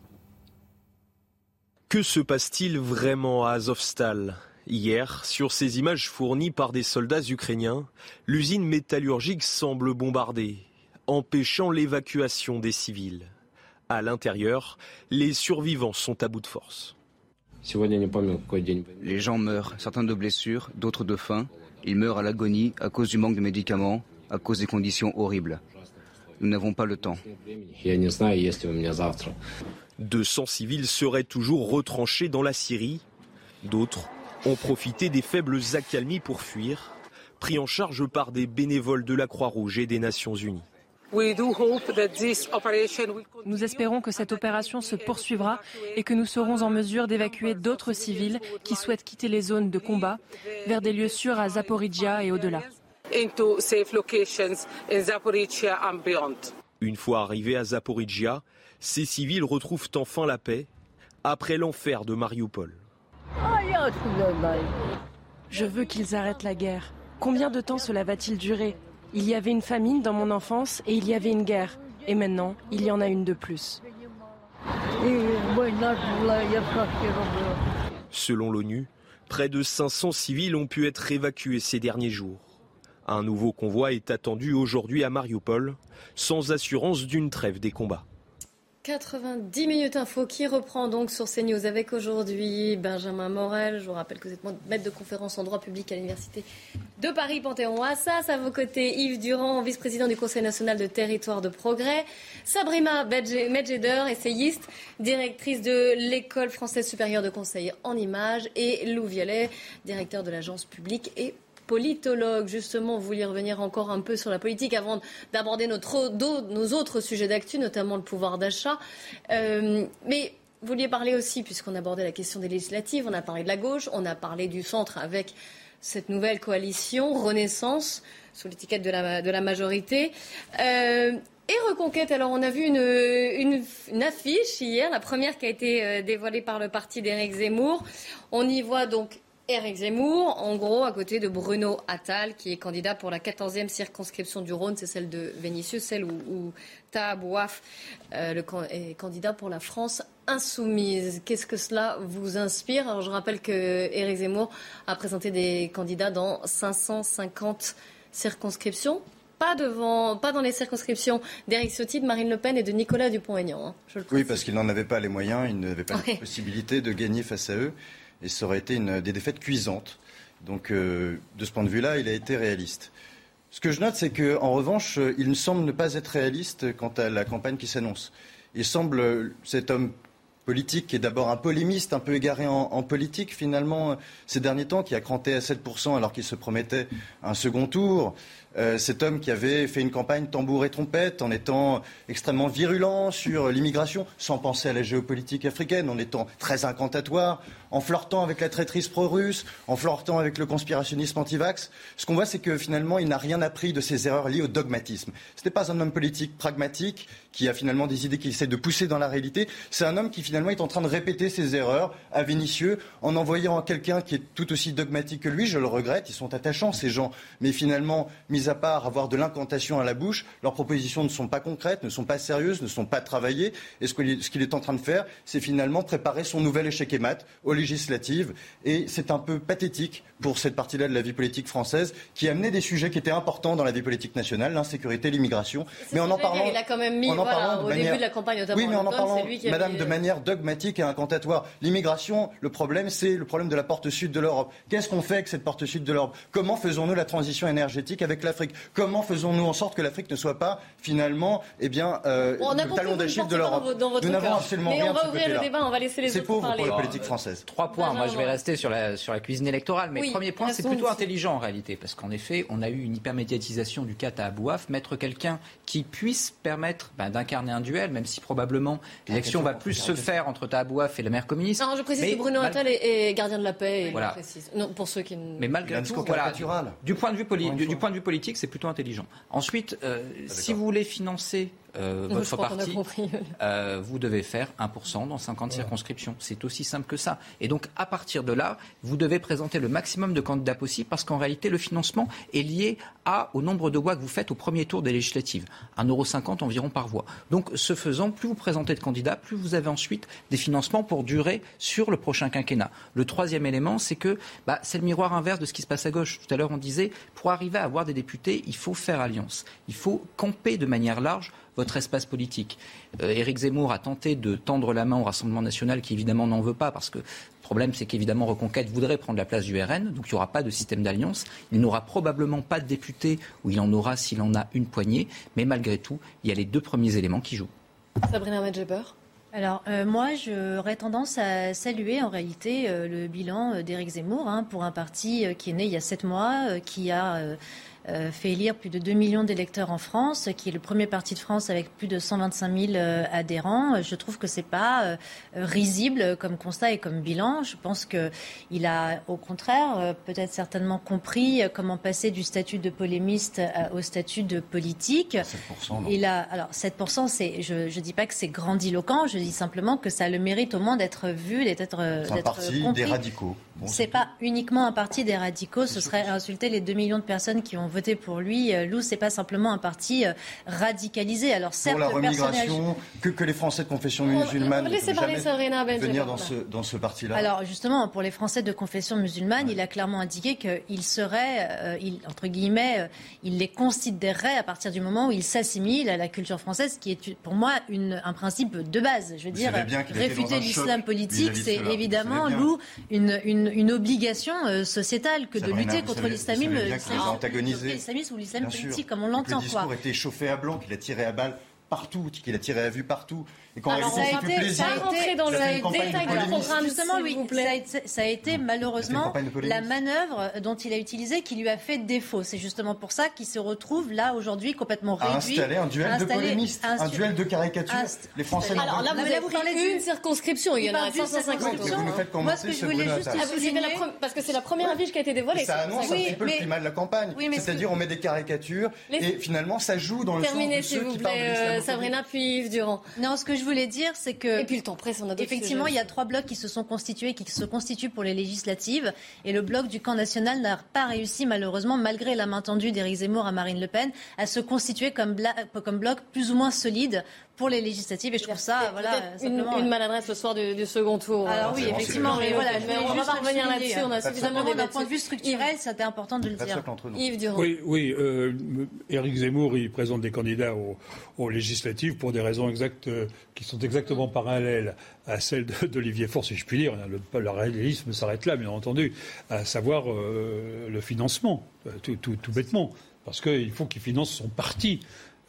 Que se passe-t-il vraiment à Azovstal? Hier, sur ces images fournies par des soldats ukrainiens, l'usine métallurgique semble bombardée, empêchant l'évacuation des civils. À l'intérieur, les survivants sont à bout de force. Les gens meurent, certains de blessures, d'autres de faim. Ils meurent à l'agonie à cause du manque de médicaments, à cause des conditions horribles. Nous n'avons pas le temps. 200 civils seraient toujours retranchés dans la Syrie. D'autres ont profité des faibles accalmies pour fuir, pris en charge par des bénévoles de la Croix-Rouge et des Nations Unies. Nous espérons que cette opération se poursuivra et que nous serons en mesure d'évacuer d'autres civils qui souhaitent quitter les zones de combat vers des lieux sûrs à Zaporizhia et au-delà. Une fois arrivés à Zaporizhia, ces civils retrouvent enfin la paix après l'enfer de Mariupol. Je veux qu'ils arrêtent la guerre. Combien de temps cela va-t-il durer? Il y avait une famine dans mon enfance et il y avait une guerre. Et maintenant, il y en a une de plus. Selon l'ONU, près de 500 civils ont pu être évacués ces derniers jours. Un nouveau convoi est attendu aujourd'hui à Mariupol, sans assurance d'une trêve des combats. 90 minutes info qui reprend donc sur CNews avec aujourd'hui Benjamin Morel. Je vous rappelle que vous êtes maître de conférence en droit public à l'Université de Paris Panthéon-Assas. À vos côtés, Yves Durand, vice-président du Conseil national de territoire de progrès. Sabrina Medjeder, essayiste, directrice de l'École française supérieure de conseil en images. Et Lou directeur de l'agence publique et politologue. Justement, vous vouliez revenir encore un peu sur la politique avant d'aborder nos autres sujets d'actu, notamment le pouvoir d'achat. Euh, mais vous vouliez parler aussi, puisqu'on abordait la question des législatives, on a parlé de la gauche, on a parlé du centre avec cette nouvelle coalition, Renaissance, sous l'étiquette de la, majorité. Euh, et Reconquête, alors on a vu une, une, affiche hier, la première qui a été euh, dévoilée par le parti d'Éric Zemmour. On y voit donc Éric Zemmour, en gros, à côté de Bruno Attal, qui est candidat pour la 14e circonscription du Rhône, c'est celle de Vénissieux, celle où, où euh, le, est candidat pour la France insoumise. Qu'est-ce que cela vous inspire? Alors, je rappelle que Éric Zemmour a présenté des candidats dans 550 circonscriptions. Pas, devant, pas dans les circonscriptions d'Éric Ciotti, de Marine Le Pen et de Nicolas Dupont-Aignan. Hein, oui, parce qu'il n'en avait pas les moyens, il n'avait pas la possibilité de gagner face à eux et ça aurait été une, des défaites cuisantes. Donc, euh, de ce point de vue-là, il a été réaliste. Ce que je note, c'est qu'en revanche, il semble ne pas être réaliste quant à la campagne qui s'annonce. Il semble, cet homme politique qui est d'abord un polémiste, un peu égaré en, politique finalement ces derniers temps, qui a cranté à 7% alors qu'il se promettait un second tour, euh, cet homme qui avait fait une campagne tambour et trompette en étant extrêmement virulent sur l'immigration, sans penser à la géopolitique africaine, en étant très incantatoire, en flirtant avec la traîtrise pro-russe, en flirtant avec le conspirationnisme anti-vax. Ce qu'on voit, c'est que finalement, il n'a rien appris de ses erreurs liées au dogmatisme. Ce n'est pas un homme politique pragmatique qui a finalement des idées qu'il essaie de pousser dans la réalité. C'est un homme qui finalement est en train de répéter ses erreurs à Vénitieux en envoyant quelqu'un qui est tout aussi dogmatique que lui. Je le regrette, ils sont attachants ces gens, mais finalement, mis à part avoir de l'incantation à la bouche, leurs propositions ne sont pas concrètes, ne sont pas sérieuses, ne sont pas travaillées. Et ce qu'il est en train de faire, c'est finalement préparer son nouvel échec et mat aux législatives. Et c'est un peu pathétique pour cette partie-là de la vie politique française qui amenait des sujets qui étaient importants dans la vie politique nationale, l'insécurité, l'immigration. Mais en en parlant, il a quand même mis, voilà, au début de la campagne notamment. Oui, mais en en parlant, Madame, de manière dogmatique et incantatoire. L'immigration, le problème, c'est le problème de la porte sud de l'Europe. Qu'est-ce qu'on fait avec cette porte sud de l'Europe? Comment faisons-nous la transition énergétique avec l'Afrique Comment faisons-nous en sorte que l'Afrique ne soit pas finalement, eh bien, euh, le talon d'Achille de l'Europe Nous n'avons absolument rien. Mais on va ouvrir le débat, on va laisser les autres pauvre parler. pour la politique française. Trois points. Moi, je vais rester sur la sur la cuisine électorale, mais premier point, c'est plutôt intelligent en réalité, parce qu'en effet, on a eu une hypermédiatisation du cas à Abouaf. Mettre quelqu'un qui puisse permettre ben, d'incarner un duel, même si probablement l'élection va plus se faire entre Tahabouaf et la maire communiste. Non, je précise que Bruno Attal est, gardien de la paix. voilà. précise. Non, pour ceux qui. Mais malgré tout, voilà, du, point de vue du, point de vue politique, c'est plutôt intelligent. Ensuite, euh, si vous voulez financer euh, votre parti, euh, vous devez faire 1% dans 50 circonscriptions. C'est aussi simple que ça. Et donc, à partir de là, vous devez présenter le maximum de candidats possible parce qu'en réalité, le financement est lié au nombre de voix que vous faites au premier tour des législatives. 1,50€ environ par voix. Donc, ce faisant, plus vous présentez de candidats, plus vous avez ensuite des financements pour durer sur le prochain quinquennat. Le troisième élément, c'est que bah, c'est le miroir inverse de ce qui se passe à gauche. Tout à l'heure, on disait, pour arriver à avoir des députés, il faut faire alliance. Il faut camper de manière large votre espace politique. Euh, Éric Zemmour a tenté de tendre la main au Rassemblement national qui évidemment n'en veut pas parce que problème c'est qu'évidemment Reconquête voudrait prendre la place du RN, donc il n'y aura pas de système d'alliance. Il n'aura probablement pas de député ou il en aura s'il en a une poignée, mais malgré tout, il y a les deux premiers éléments qui jouent. Sabrina Medjeber alors euh, moi, j'aurais tendance à saluer en réalité euh, le bilan d'Éric Zemmour hein, pour un parti qui est né il y a sept mois, qui a euh, fait élire plus de 2 millions d'électeurs en France, qui est le premier parti de France avec plus de 125 000 euh, adhérents. Je trouve que c'est pas euh, risible comme constat et comme bilan. Je pense qu'il a, au contraire, peut-être certainement compris comment passer du statut de polémiste au statut de politique. 7%, Il a, alors 7%, c'est, je ne dis pas que c'est grandiloquent, je dis simplement que ça a le mérite au moins d'être vu, d'être, C'est un parti des radicaux. c'est pas uniquement un parti des radicaux, ce serait insulter les 2 millions de personnes qui ont voté voter pour lui. Euh, Lou, c'est pas simplement un parti euh, radicalisé. Alors certes, pour la remigration, que, que les Français de confession musulmane ne venir dans ce, dans ce parti-là. Alors justement, pour les Français de confession musulmane, il a clairement indiqué qu'il serait, euh, il, entre guillemets, il les considérerait à partir du moment où il s'assimile à la culture française, qui est pour moi une, un principe de base. Je veux dire, réfuter l'islam politique, c'est évidemment, Lou, une, une, une obligation sociétale que de lutter contre l'islamisme l'islamisme ou l'islam politique, comme on l'entend. Le discours était chauffé à blanc, qu'il a tiré à balles partout, qu'il a tiré à vue partout. Et quand Alors, ça, a été, plaisir, ça a été dans le détail du programme, justement, oui, ça a, été, ça a été malheureusement la manœuvre dont il a utilisé qui lui a fait défaut. C'est justement pour ça qu'il se retrouve là aujourd'hui complètement réduit. À installer un duel de polémistes, un, duel de caricatures. Les Français. Alors là, vous avez parlé d'une circonscription. Il y en a 550. Moi, ce que je voulais juste parce que c'est la première affiche qui a été dévoilée. Ça annonce un petit peu le climat de la campagne. C'est-à-dire, on met des caricatures et finalement, ça joue dans le sens de ceux qui parlent de Sabrina puis Yves Durand. Non, ce que je voulais dire, c'est que. Et puis le temps presse, on a Effectivement, il y a trois blocs qui se sont constitués, qui se constituent pour les législatives. Et le bloc du camp national n'a pas réussi, malheureusement, malgré la main tendue d'Éric Zemmour à Marine Le Pen, à se constituer comme, comme bloc plus ou moins solide pour les législatives. Et je trouve ça, voilà, une, une, maladresse ce soir du, second tour. Alors oui, effectivement, mais voilà, on va pas revenir là-dessus. On a suffisamment D'un point de vue structurel, c'était important de le dire. Yves Durand. Oui, oui. Euh, Éric Zemmour, il présente des candidats aux, aux législatives pour des raisons exactes euh, qui sont exactement parallèles à celles d'Olivier Faure, si je puis dire. Le, le réalisme s'arrête là, bien entendu, à savoir euh, le financement, euh, tout, tout, tout bêtement, parce qu'il faut qu'il finance son parti.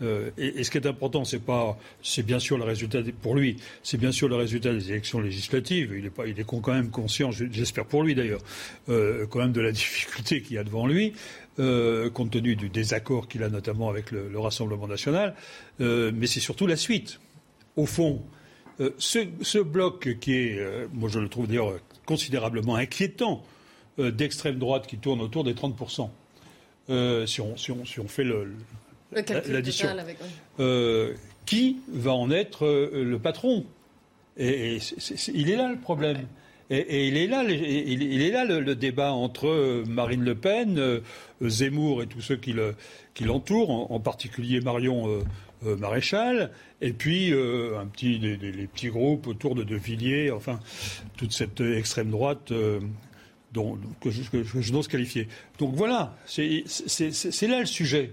Euh, et, ce qui est important, c'est pas, c'est bien sûr le résultat pour lui, c'est bien sûr le résultat des élections législatives. Il est pas, il est quand même conscient, j'espère pour lui d'ailleurs, euh, quand même de la difficulté qu'il y a devant lui, euh, compte tenu du désaccord qu'il a notamment avec le, le Rassemblement national. mais c'est surtout la suite. Au fond, ce, ce, bloc qui est, moi je le trouve d'ailleurs considérablement inquiétant, d'extrême droite qui tourne autour des 30 si on, si, on, si on fait le, l'addition. Euh, qui va en être euh, le patron? Et, il est là le problème. Et, il est là, il, est là le, débat entre euh, Marine Le Pen, Zemmour et tous ceux qui l'entourent, en, particulier Marion Maréchal, et puis un petit, les petits groupes autour de De Villiers, enfin toute cette extrême droite dont, que, je, que je n'ose qualifier. Donc voilà, c'est là le sujet.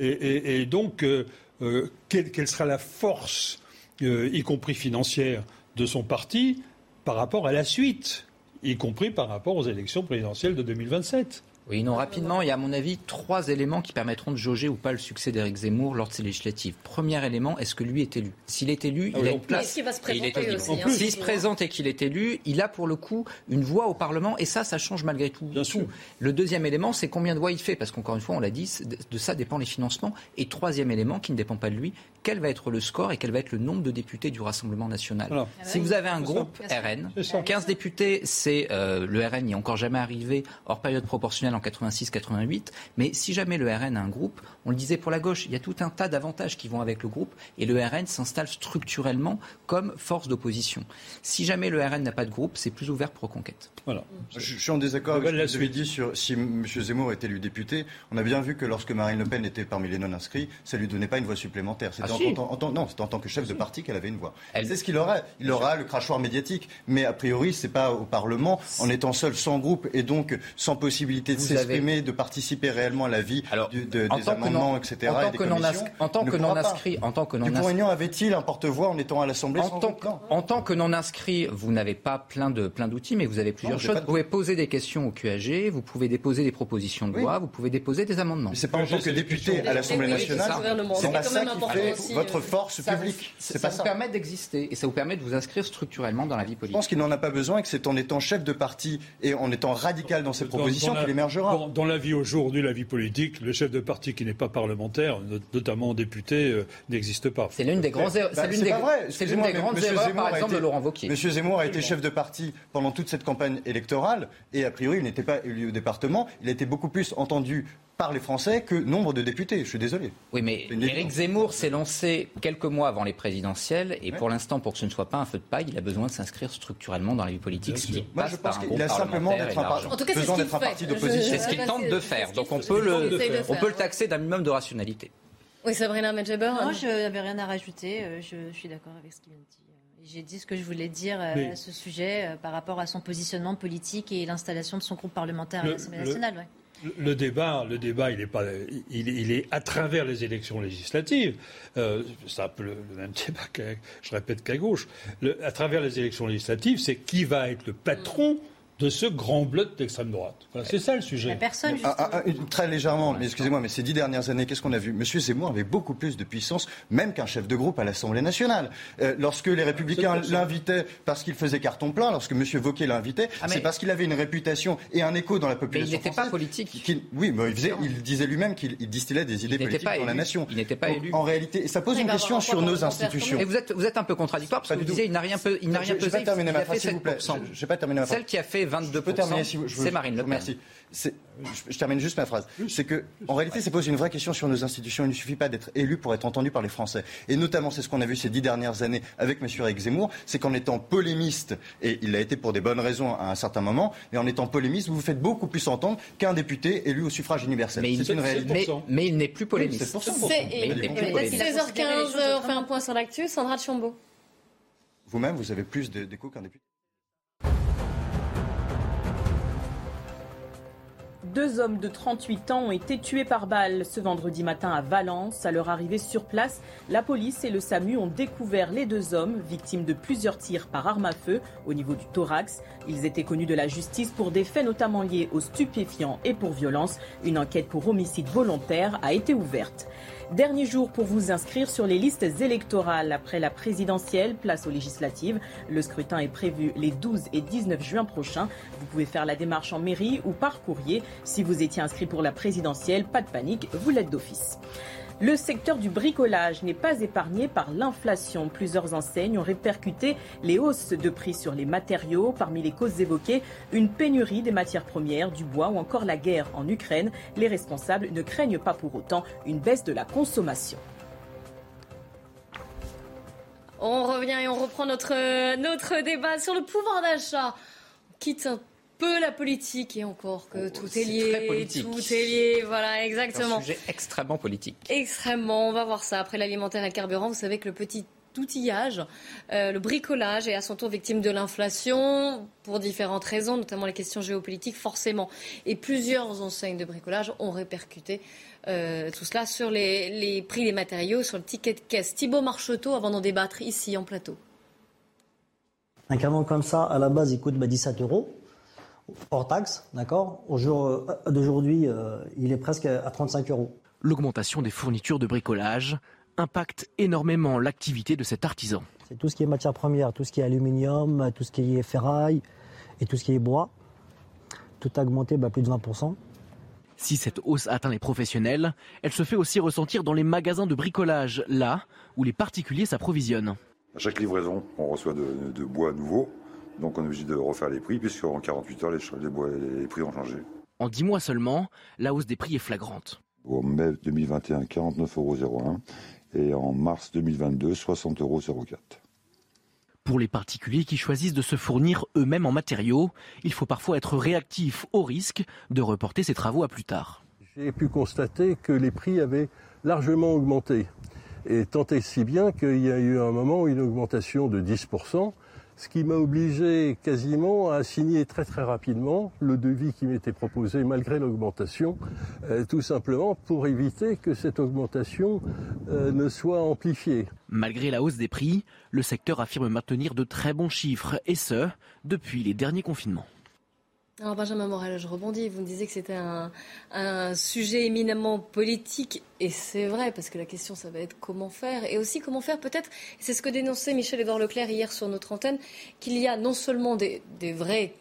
Et, donc, euh, euh, quelle, sera la force, euh, y compris financière, de son parti par rapport à la suite, y compris par rapport aux élections présidentielles de 2027 Oui, non, rapidement, il y a à mon avis trois éléments qui permettront de jauger ou pas le succès d'Éric Zemmour lors de ces législatives. Premier élément, est-ce que lui est élu? S'il est élu, ah il a une place. Est-ce va se présenter aussi, S'il se présente et qu'il est élu, il a pour le coup une voix au Parlement et ça, ça change malgré tout. Bien sûr. Le deuxième élément, c'est combien de voix il fait? Parce qu'encore une fois, on l'a dit, de ça dépend les financements. Et troisième élément, qui ne dépend pas de lui, quel va être le score et quel va être le nombre de députés du Rassemblement national? Si vous avez un groupe RN, 15 députés, c'est euh, le RN n'y est encore jamais arrivé hors période proportionnelle en 86-88. Mais si jamais le RN a un groupe, on le disait pour la gauche, il y a tout un tas d'avantages qui vont avec le groupe et le RN s'installe structurellement comme force d'opposition. Si jamais le RN n'a pas de groupe, c'est plus ouvert pour reconquête. Voilà. Je, suis en désaccord avec ce que vous avez dit sur si M. Zemmour est élu député. On a bien vu que lorsque Marine Le Pen était parmi les non-inscrits, ça lui donnait pas une voix supplémentaire. C'était ah, en, en, non, en tant que chef de parti qu'elle avait une voix. C'est ce qu'il aura. Il aura le crachoir médiatique. Mais a priori, c'est pas au Parlement, en étant seul, sans groupe et donc sans possibilité de s'exprimer, de participer réellement à la vie des amendements, etc. En tant que non-inscrit, en tant que non-inscrit, en tant que non avait-il un porte-voix en étant à l'Assemblée en, tant, en tant que non-inscrit, vous n'avez pas plein de plein d'outils, mais vous avez plusieurs choses. Vous pouvez poser des questions au QAG, vous pouvez déposer des propositions de loi, vous pouvez déposer des amendements. C'est pas en tant que député à l'Assemblée nationale. C'est pas ça qui fait votre force publique. Ça vous permet d'exister et ça vous permet de vous inscrire structurellement dans la vie politique. Je pense qu'il n'en a pas besoin et que c'est en étant chef de parti et en étant radical dans ses propositions qu'il émergera. Dans, la vie aujourd'hui, la vie politique, le chef de parti qui n'est pas parlementaire, notamment député, euh, n'existe pas. C'est l'une des grandes erreurs. c'est l'une des grandes erreurs, par exemple, de Laurent Wauquiez. Monsieur Zemmour a été chef de parti pendant toute cette campagne électorale et a priori, il n'était pas élu au département. Il a été beaucoup plus entendu par les Français que nombre de députés. Je suis désolé. Oui, mais Éric Zemmour s'est lancé quelques mois avant les présidentielles et pour l'instant, pour que ce ne soit pas un feu de paille, il a besoin de s'inscrire structurellement dans la vie politique. Ce qui Moi, je pense qu'il a simplement d'être un, un, parti d'opposition. C'est ce qu'il tente de faire. Donc on peut le, on peut le taxer d'un minimum de rationalité. Oui, Sabrina Medjeber. Non, je n'avais rien à rajouter. Euh, je, suis d'accord avec ce qu'il vient de dire. Euh, j'ai dit ce que je voulais dire euh, à ce sujet par rapport à son positionnement politique et l'installation de son groupe parlementaire à l'Assemblée nationale le débat, le débat, il est pas, il, est à travers les élections législatives. Euh, c'est un peu le, même débat, je répète qu'à gauche. à travers les élections législatives, c'est qui va être le patron de ce grand bloc d'extrême droite. c'est ça le sujet. personne, ah, ah, ah, très légèrement, mais excusez-moi, mais ces dix dernières années, qu'est-ce qu'on a vu? Monsieur Zemmour avait beaucoup plus de puissance, même qu'un chef de groupe à l'Assemblée nationale. Euh, lorsque les Républicains l'invitaient parce qu'il faisait carton plein, lorsque Monsieur Wauquiez l'invitait, c'est parce qu'il avait une réputation et un écho dans la population. Mais il n'était pas politique. oui, mais il, disait lui-même qu'il distillait des idées politiques dans la nation. Il n'était pas élu. En réalité, ça pose une question sur nos institutions. Et vous êtes, vous êtes un peu contradictoire parce que vous disiez il n'a rien, il n'a rien pesé. Je vais pas terminer ma phrase, s'il vous plaît. Je vais pas terminer ma phrase. Celle qui a fait 22% c'est Marine Le Pen. Merci. Je, termine juste ma phrase. C'est que, en réalité, ça pose une vraie question sur nos institutions. Il ne suffit pas d'être élu pour être entendu par les Français. Et notamment, c'est ce qu'on a vu ces dix dernières années avec M. Eric Zemmour, c'est qu'en étant polémiste, et il l'a été pour des bonnes raisons à un certain moment, mais en étant polémiste, vous vous faites beaucoup plus entendre qu'un député élu au suffrage universel. Mais, c'est une réalité. Mais, il n'est plus polémiste. c'est 16h15, on fait un point sur l'actu. Sandra Chambaud. Vous-même, vous avez plus d'écho qu'un député. Deux hommes de 38 ans ont été tués par balle ce vendredi matin à Valence. À leur arrivée sur place, la police et le SAMU ont découvert les deux hommes, victimes de plusieurs tirs par arme à feu au niveau du thorax. Ils étaient connus de la justice pour des faits notamment liés aux stupéfiants et pour violence. Une enquête pour homicide volontaire a été ouverte. Dernier jour pour vous inscrire sur les listes électorales. Après la présidentielle, place aux législatives. Le scrutin est prévu les 12 et 19 juin prochains. Vous pouvez faire la démarche en mairie ou par courrier. Si vous étiez inscrit pour la présidentielle, pas de panique, vous l'êtes d'office. Le secteur du bricolage n'est pas épargné par l'inflation. Plusieurs enseignes ont répercuté les hausses de prix sur les matériaux. Parmi les causes évoquées, une pénurie des matières premières, du bois ou encore la guerre en Ukraine. Les responsables ne craignent pas pour autant une baisse de la consommation. On revient et on reprend notre, notre débat sur le pouvoir d'achat. quitte peu la politique et encore que oh, tout est lié, tout est lié, voilà exactement. Un sujet extrêmement politique. Extrêmement, on va voir ça après l'alimentaire et le carburant. Vous savez que le petit outillage, euh, le bricolage est à son tour victime de l'inflation pour différentes raisons, notamment les questions géopolitiques forcément. Et plusieurs enseignes de bricolage ont répercuté euh, tout cela sur les, les, prix des matériaux, sur le ticket de caisse. Thibaut Marcheteau, avant d'en débattre ici en plateau. Un canon comme ça, à la base, il coûte 17 bah, euros. Hors taxe, d'accord? Au jour d'aujourd'hui, il est presque à 35 euros. L'augmentation des fournitures de bricolage impacte énormément l'activité de cet artisan. C'est tout ce qui est matière première, tout ce qui est aluminium, tout ce qui est ferraille et tout ce qui est bois. Tout a augmenté bah, plus de 20%. Si cette hausse atteint les professionnels, elle se fait aussi ressentir dans les magasins de bricolage, là où les particuliers s'approvisionnent. À chaque livraison, on reçoit de, bois nouveau, donc on est obligé de refaire les prix, puisqu'en 48 heures, les, les prix ont changé. En 10 mois seulement, la hausse des prix est flagrante. En mai 2021, 49,01 euros et en mars 2022, 60,04 euros. Pour les particuliers qui choisissent de se fournir eux-mêmes en matériaux, il faut parfois être réactif au risque de reporter ces travaux à plus tard. J'ai pu constater que les prix avaient largement augmenté. Et tant et si bien qu'il y a eu un moment une augmentation de 10%, ce qui m'a obligé quasiment à signer très très rapidement le devis qui m'était proposé malgré l'augmentation, euh, tout simplement pour éviter que cette augmentation euh, ne soit amplifiée. Malgré la hausse des prix, le secteur affirme maintenir de très bons chiffres, et ce, depuis les derniers confinements. Alors Benjamin Morel, je rebondis. Vous me disiez que c'était un, sujet éminemment politique, et c'est vrai, parce que la question, ça va être comment faire, et aussi comment faire peut-être, c'est ce que dénonçait Michel-Édouard Leclerc hier sur notre antenne, qu'il y a non seulement des, vraies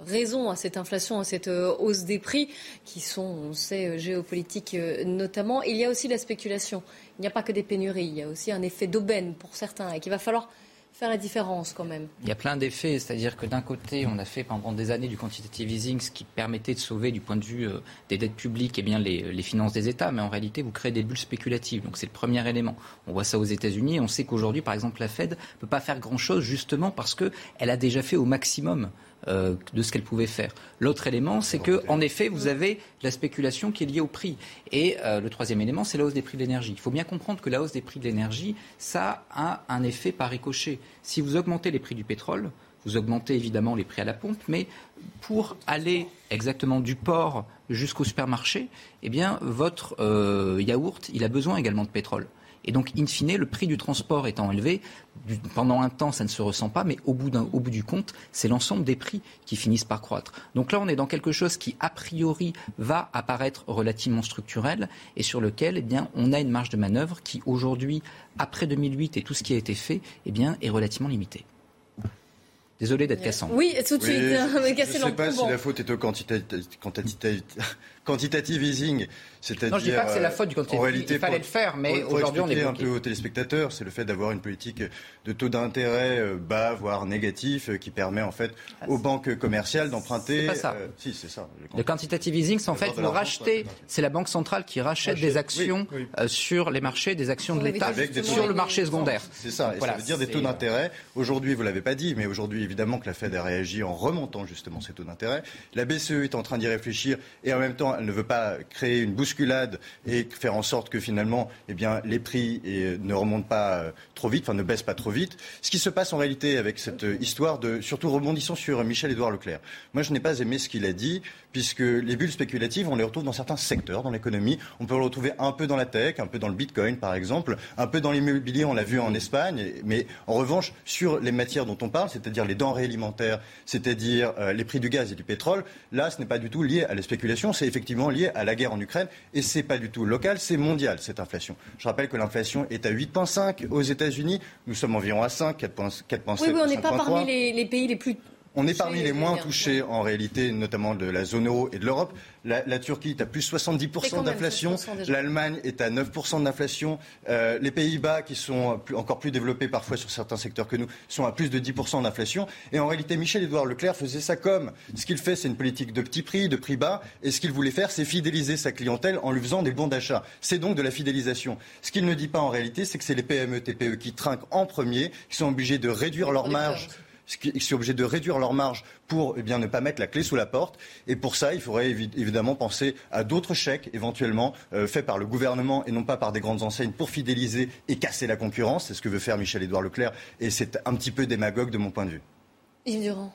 raisons à cette inflation, à cette euh, hausse des prix, qui sont, on sait, euh, géopolitiques euh, notamment, il y a aussi la spéculation. Il n'y a pas que des pénuries, il y a aussi un effet d'aubaine pour certains, et qu'il va falloir faire la différence quand même Il y a plein d'effets, c'est-à-dire que d'un côté, on a fait pendant des années du quantitative easing, ce qui permettait de sauver du point de vue euh, des dettes publiques et eh bien les, les, finances des États, mais en réalité, vous créez des bulles spéculatives. Donc c'est le premier élément. On voit ça aux États-Unis. On sait qu'aujourd'hui, par exemple, la Fed ne peut pas faire grand-chose justement parce qu'elle a déjà fait au maximum euh, de ce qu'elle pouvait faire. L'autre élément, c'est que, en effet, vous avez la spéculation qui est liée au prix. Et euh, le troisième élément, c'est la hausse des prix de l'énergie. Il faut bien comprendre que la hausse des prix de l'énergie, ça a un effet par ricochet. Si vous augmentez les prix du pétrole, vous augmentez évidemment les prix à la pompe, mais pour aller exactement du port jusqu'au supermarché, eh bien, votre euh, yaourt, il a besoin également de pétrole. Et donc, in fine, le prix du transport étant élevé, pendant un temps, ça ne se ressent pas, mais au bout, au bout du compte, c'est l'ensemble des prix qui finissent par croître. Donc là, on est dans quelque chose qui, a priori, va apparaître relativement structurel et sur lequel, eh bien, on a une marge de manœuvre qui, aujourd'hui, après 2008 et tout ce qui a été fait, eh bien, est relativement limitée. Désolé d'être cassant. Oui, tout de suite. je ne sais pas si la faute est au quantitative, quantitative easing, c'est-à-dire. Non, je dis pas que c'est la faute du quantitative. En réalité, il fallait le faire, mais aujourd'hui on est un peu aux téléspectateurs, c'est le fait d'avoir une politique de taux d'intérêt euh, bas, voire négatif, euh, qui permet en fait ah, aux banques commerciales d'emprunter. C'est pas ça. Euh, si, c'est ça. Le quantitative easing, c'est en fait vous rachetez, c'est la banque centrale qui rachète des actions sur les marchés, des actions de l'État sur le marché secondaire. C'est ça. Et ça veut dire des taux d'intérêt. Aujourd'hui, vous l'avez pas dit, mais aujourd'hui évidemment que la Fed a réagi en remontant justement ces taux d'intérêt. La BCE est en train d'y réfléchir et en même temps, elle ne veut pas créer une bousculade et faire en sorte que finalement, eh les prix eh, ne remontent pas euh, trop vite, enfin ne baissent pas trop vite. Ce qui se passe en réalité avec cette euh, histoire de, surtout rebondissons sur Michel-Édouard Leclerc. Moi, je n'ai pas aimé ce qu'il a dit, puisque les bulles spéculatives, on les retrouve dans certains secteurs dans l'économie. On peut les retrouver un peu dans la tech, un peu dans le bitcoin, par exemple, un peu dans l'immobilier, on l'a vu en Espagne. Mais en revanche, sur les matières dont on parle, c'est-à-dire les denrées alimentaires, c'est-à-dire euh, les prix du gaz et du pétrole, là, ce n'est pas du tout lié à la spéculation, c'est effectivement lié à la guerre en Ukraine. Et ce n'est pas du tout local, c'est mondial, cette inflation. Je rappelle que l'inflation est à 8,5 aux États-Unis. Nous sommes environ à 5, 4,7. Oui, oui, on n'est pas parmi les pays les plus on est parmi les moins touchés en réalité, notamment de la zone euro et de l'Europe. La, Turquie est à plus 70% d'inflation. L'Allemagne est à 9% d'inflation. Euh, les Pays-Bas, qui sont encore plus développés parfois sur certains secteurs que nous, sont à plus de 10% d'inflation. Et en réalité, Michel-Édouard Leclerc faisait ça comme. Ce qu'il fait, c'est une politique de petits prix, de prix bas. Et ce qu'il voulait faire, c'est fidéliser sa clientèle en lui faisant des bons d'achat. C'est donc de la fidélisation. Ce qu'il ne dit pas en réalité, c'est que c'est les PME, TPE qui trinquent en premier, qui sont obligés de réduire leurs marges ils sont obligés de réduire leurs marges pour eh bien, ne pas mettre la clé sous la porte. Et pour ça, il faudrait évidemment penser à d'autres chèques, éventuellement, euh, faits par le gouvernement et non pas par des grandes enseignes pour fidéliser et casser la concurrence. C'est ce que veut faire Michel-Édouard Leclerc. Et c'est un petit peu démagogue de mon point de vue. Yves Durand.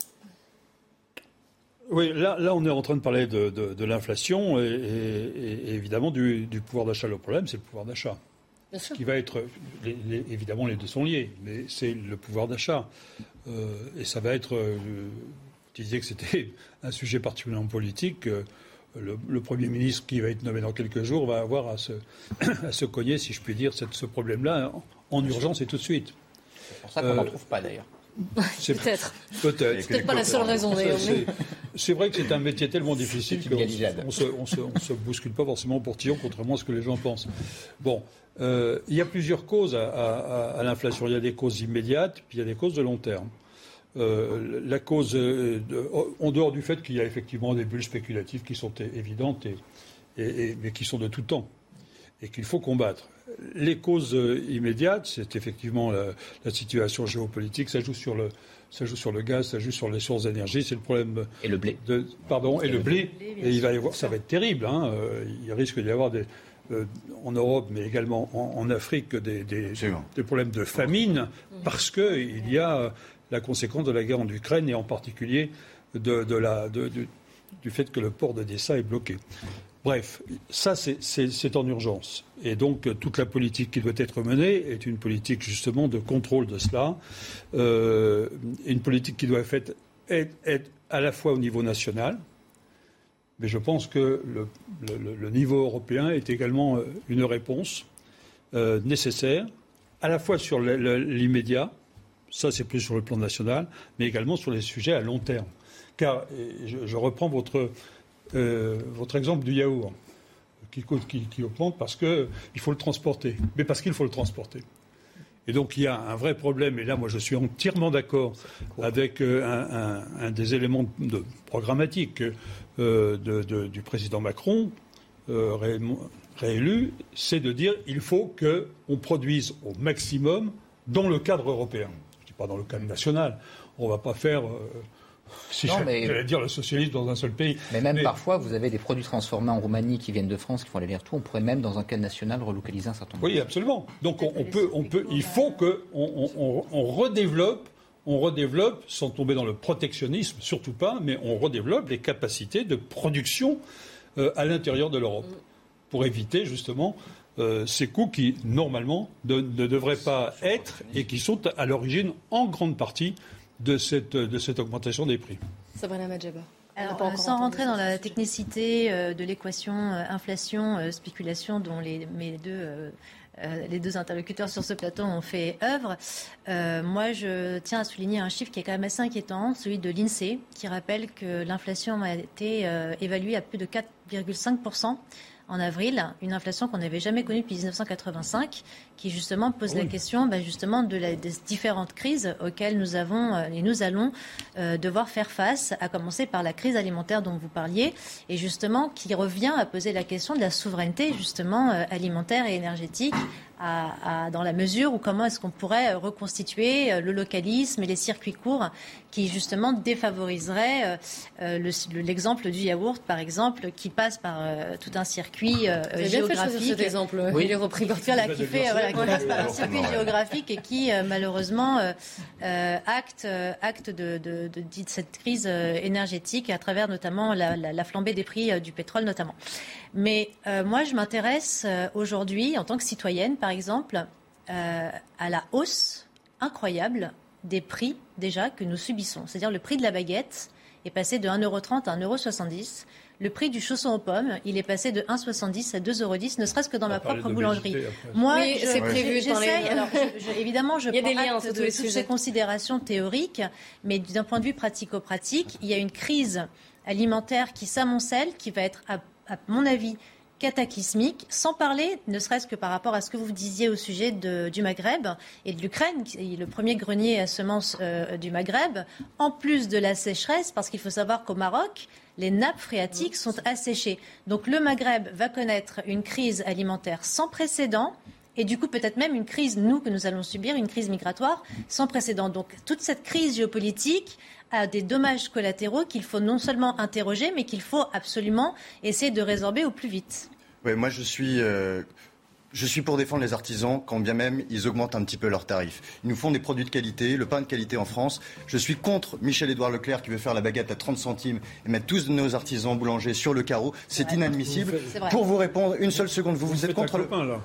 Oui, là, là, on est en train de parler de, l'inflation et, évidemment du, du pouvoir d'achat. Le problème, c'est le pouvoir d'achat. Ce qui va être, évidemment, les deux sont liés, mais c'est le pouvoir d'achat. Euh, et ça va être, euh, je disais que c'était un sujet particulièrement politique, le, Premier ministre qui va être nommé dans quelques jours va avoir à se, à se cogner, si je puis dire, ce problème-là en, urgence et tout de suite. C'est pour ça qu'on n'en trouve pas d'ailleurs. Peut-être. Peut-être. C'est peut-être pas la seule raison d'ailleurs. C'est vrai que c'est un métier tellement difficile qu'on ne se, on se, bouscule pas forcément pour Tillon, contrairement à ce que les gens pensent. Bon, euh, il y a plusieurs causes à, l'inflation. Il y a des causes immédiates, puis il y a des causes de long terme. Euh, la cause, euh, en dehors du fait qu'il y a effectivement des bulles spéculatives qui sont évidentes, et, mais qui sont de tout temps, et qu'il faut combattre. Les causes immédiates, c'est effectivement la, situation géopolitique, ça joue sur le, ça joue sur le gaz, ça joue sur les sources d'énergie, c'est le problème. Et le blé. De, pardon, et, le, blé. et il va y avoir, ça va être terrible. Hein, il risque d'y avoir des, euh, en Europe, mais également en, Afrique, des, problèmes de famine, parce qu'il y a la conséquence de la guerre en Ukraine et en particulier du fait que le port d'Odessa est bloqué. Bref, ça c'est en urgence. Et donc toute la politique qui doit être menée est une politique justement de contrôle de cela, euh, une politique qui doit être, à la fois au niveau national, mais je pense que le, niveau européen est également euh, une réponse euh, nécessaire, à la fois sur l'immédiat, ça c'est plus sur le plan national, mais également sur les sujets à long terme. Car, je, reprends votre, votre exemple du yaourt, qui, qui, qui augmente parce qu'il faut le transporter, mais parce qu'il faut le transporter. Et donc il y a un vrai problème, et là moi je suis entièrement d'accord avec un, des éléments programmatiques euh, du président Macron, euh, réélu, c'est de dire qu'il faut qu'on produise au maximum dans le cadre européen. Je ne dis pas dans le cadre national. On ne va pas faire. Si j'allais dire le socialisme dans un seul pays. Mais même parfois, vous avez des produits transformés en Roumanie qui viennent de France, qui font l'aller-retour. On pourrait même, dans un cadre national, relocaliser un certain nombre. Oui, absolument. Donc on, peut, on peut, il faut qu'on on redéveloppe on redéveloppe, sans tomber dans le protectionnisme, surtout pas, mais on redéveloppe les capacités de production euh, à l'intérieur de l'Europe pour éviter justement euh, ces coûts qui, normalement, ne, devraient pas être et qui sont à l'origine, en grande partie, de cette, de cette augmentation des prix. Sabrina Madjaba. Alors, sans rentrer dans la technicité euh, de l'équation inflation-spéculation dont les, mes deux euh, les deux interlocuteurs sur ce plateau ont fait œuvre. Euh, moi, je tiens à souligner un chiffre qui est quand même assez inquiétant, celui de l'INSEE, qui rappelle que l'inflation a été euh, évaluée à plus de 4,5 en avril, une inflation qu'on n'avait jamais connue depuis 1985, qui justement pose la question bah, justement de la, des différentes crises auxquelles nous avons euh, et nous allons euh, devoir faire face, à commencer par la crise alimentaire dont vous parliez, et justement qui revient à poser la question de la souveraineté justement euh, alimentaire et énergétique dans la mesure où comment est-ce qu'on pourrait reconstituer le localisme et les circuits courts qui justement défavoriserait l'exemple du yaourt par exemple qui passe par tout un circuit géographique. Bien fait cet exemple. Oui. Il est repris par voilà, qui fait un circuit géographique et qui malheureusement acte acte de, de, de, cette crise énergétique à travers notamment la, la flambée des prix du pétrole notamment. Mais euh, moi, je m'intéresse euh, aujourd'hui, en tant que citoyenne, par exemple, euh, à la hausse incroyable des prix déjà que nous subissons. C'est-à-dire le prix de la baguette est passé de 1,30€ à 1,70€. Le prix du chausson aux pommes, il est passé de 1,70 à 2,10, ne serait-ce que dans ma propre boulangerie. Moi, c'est prévu. J'essaye. Alors, évidemment, je il y a des liens de, toutes ces considérations théoriques, mais d'un point de vue pratico-pratique, il y a une crise alimentaire qui s'amoncelle, qui va être à à mon avis, cataclysmique, sans parler, ne serait-ce que par rapport à ce que vous disiez au sujet du Maghreb et de l'Ukraine, qui est le premier grenier à semences euh, du Maghreb, en plus de la sécheresse, parce qu'il faut savoir qu'au Maroc, les nappes phréatiques sont asséchées. Donc le Maghreb va connaître une crise alimentaire sans précédent. Et du coup, peut-être même une crise, nous, que nous allons subir, une crise migratoire sans précédent. Donc, toute cette crise géopolitique à des dommages collatéraux qu'il faut non seulement interroger, mais qu'il faut absolument essayer de résorber au plus vite. Oui, moi je suis, euh, je suis pour défendre les artisans, quand bien même ils augmentent un petit peu leurs tarifs. Ils nous font des produits de qualité, le pain de qualité en France. Je suis contre Michel-Édouard Leclerc qui veut faire la baguette à 30 centimes et mettre tous nos artisans boulangers sur le carreau. C'est inadmissible. Pour vous répondre, une seule seconde, vous, vous, êtes contre,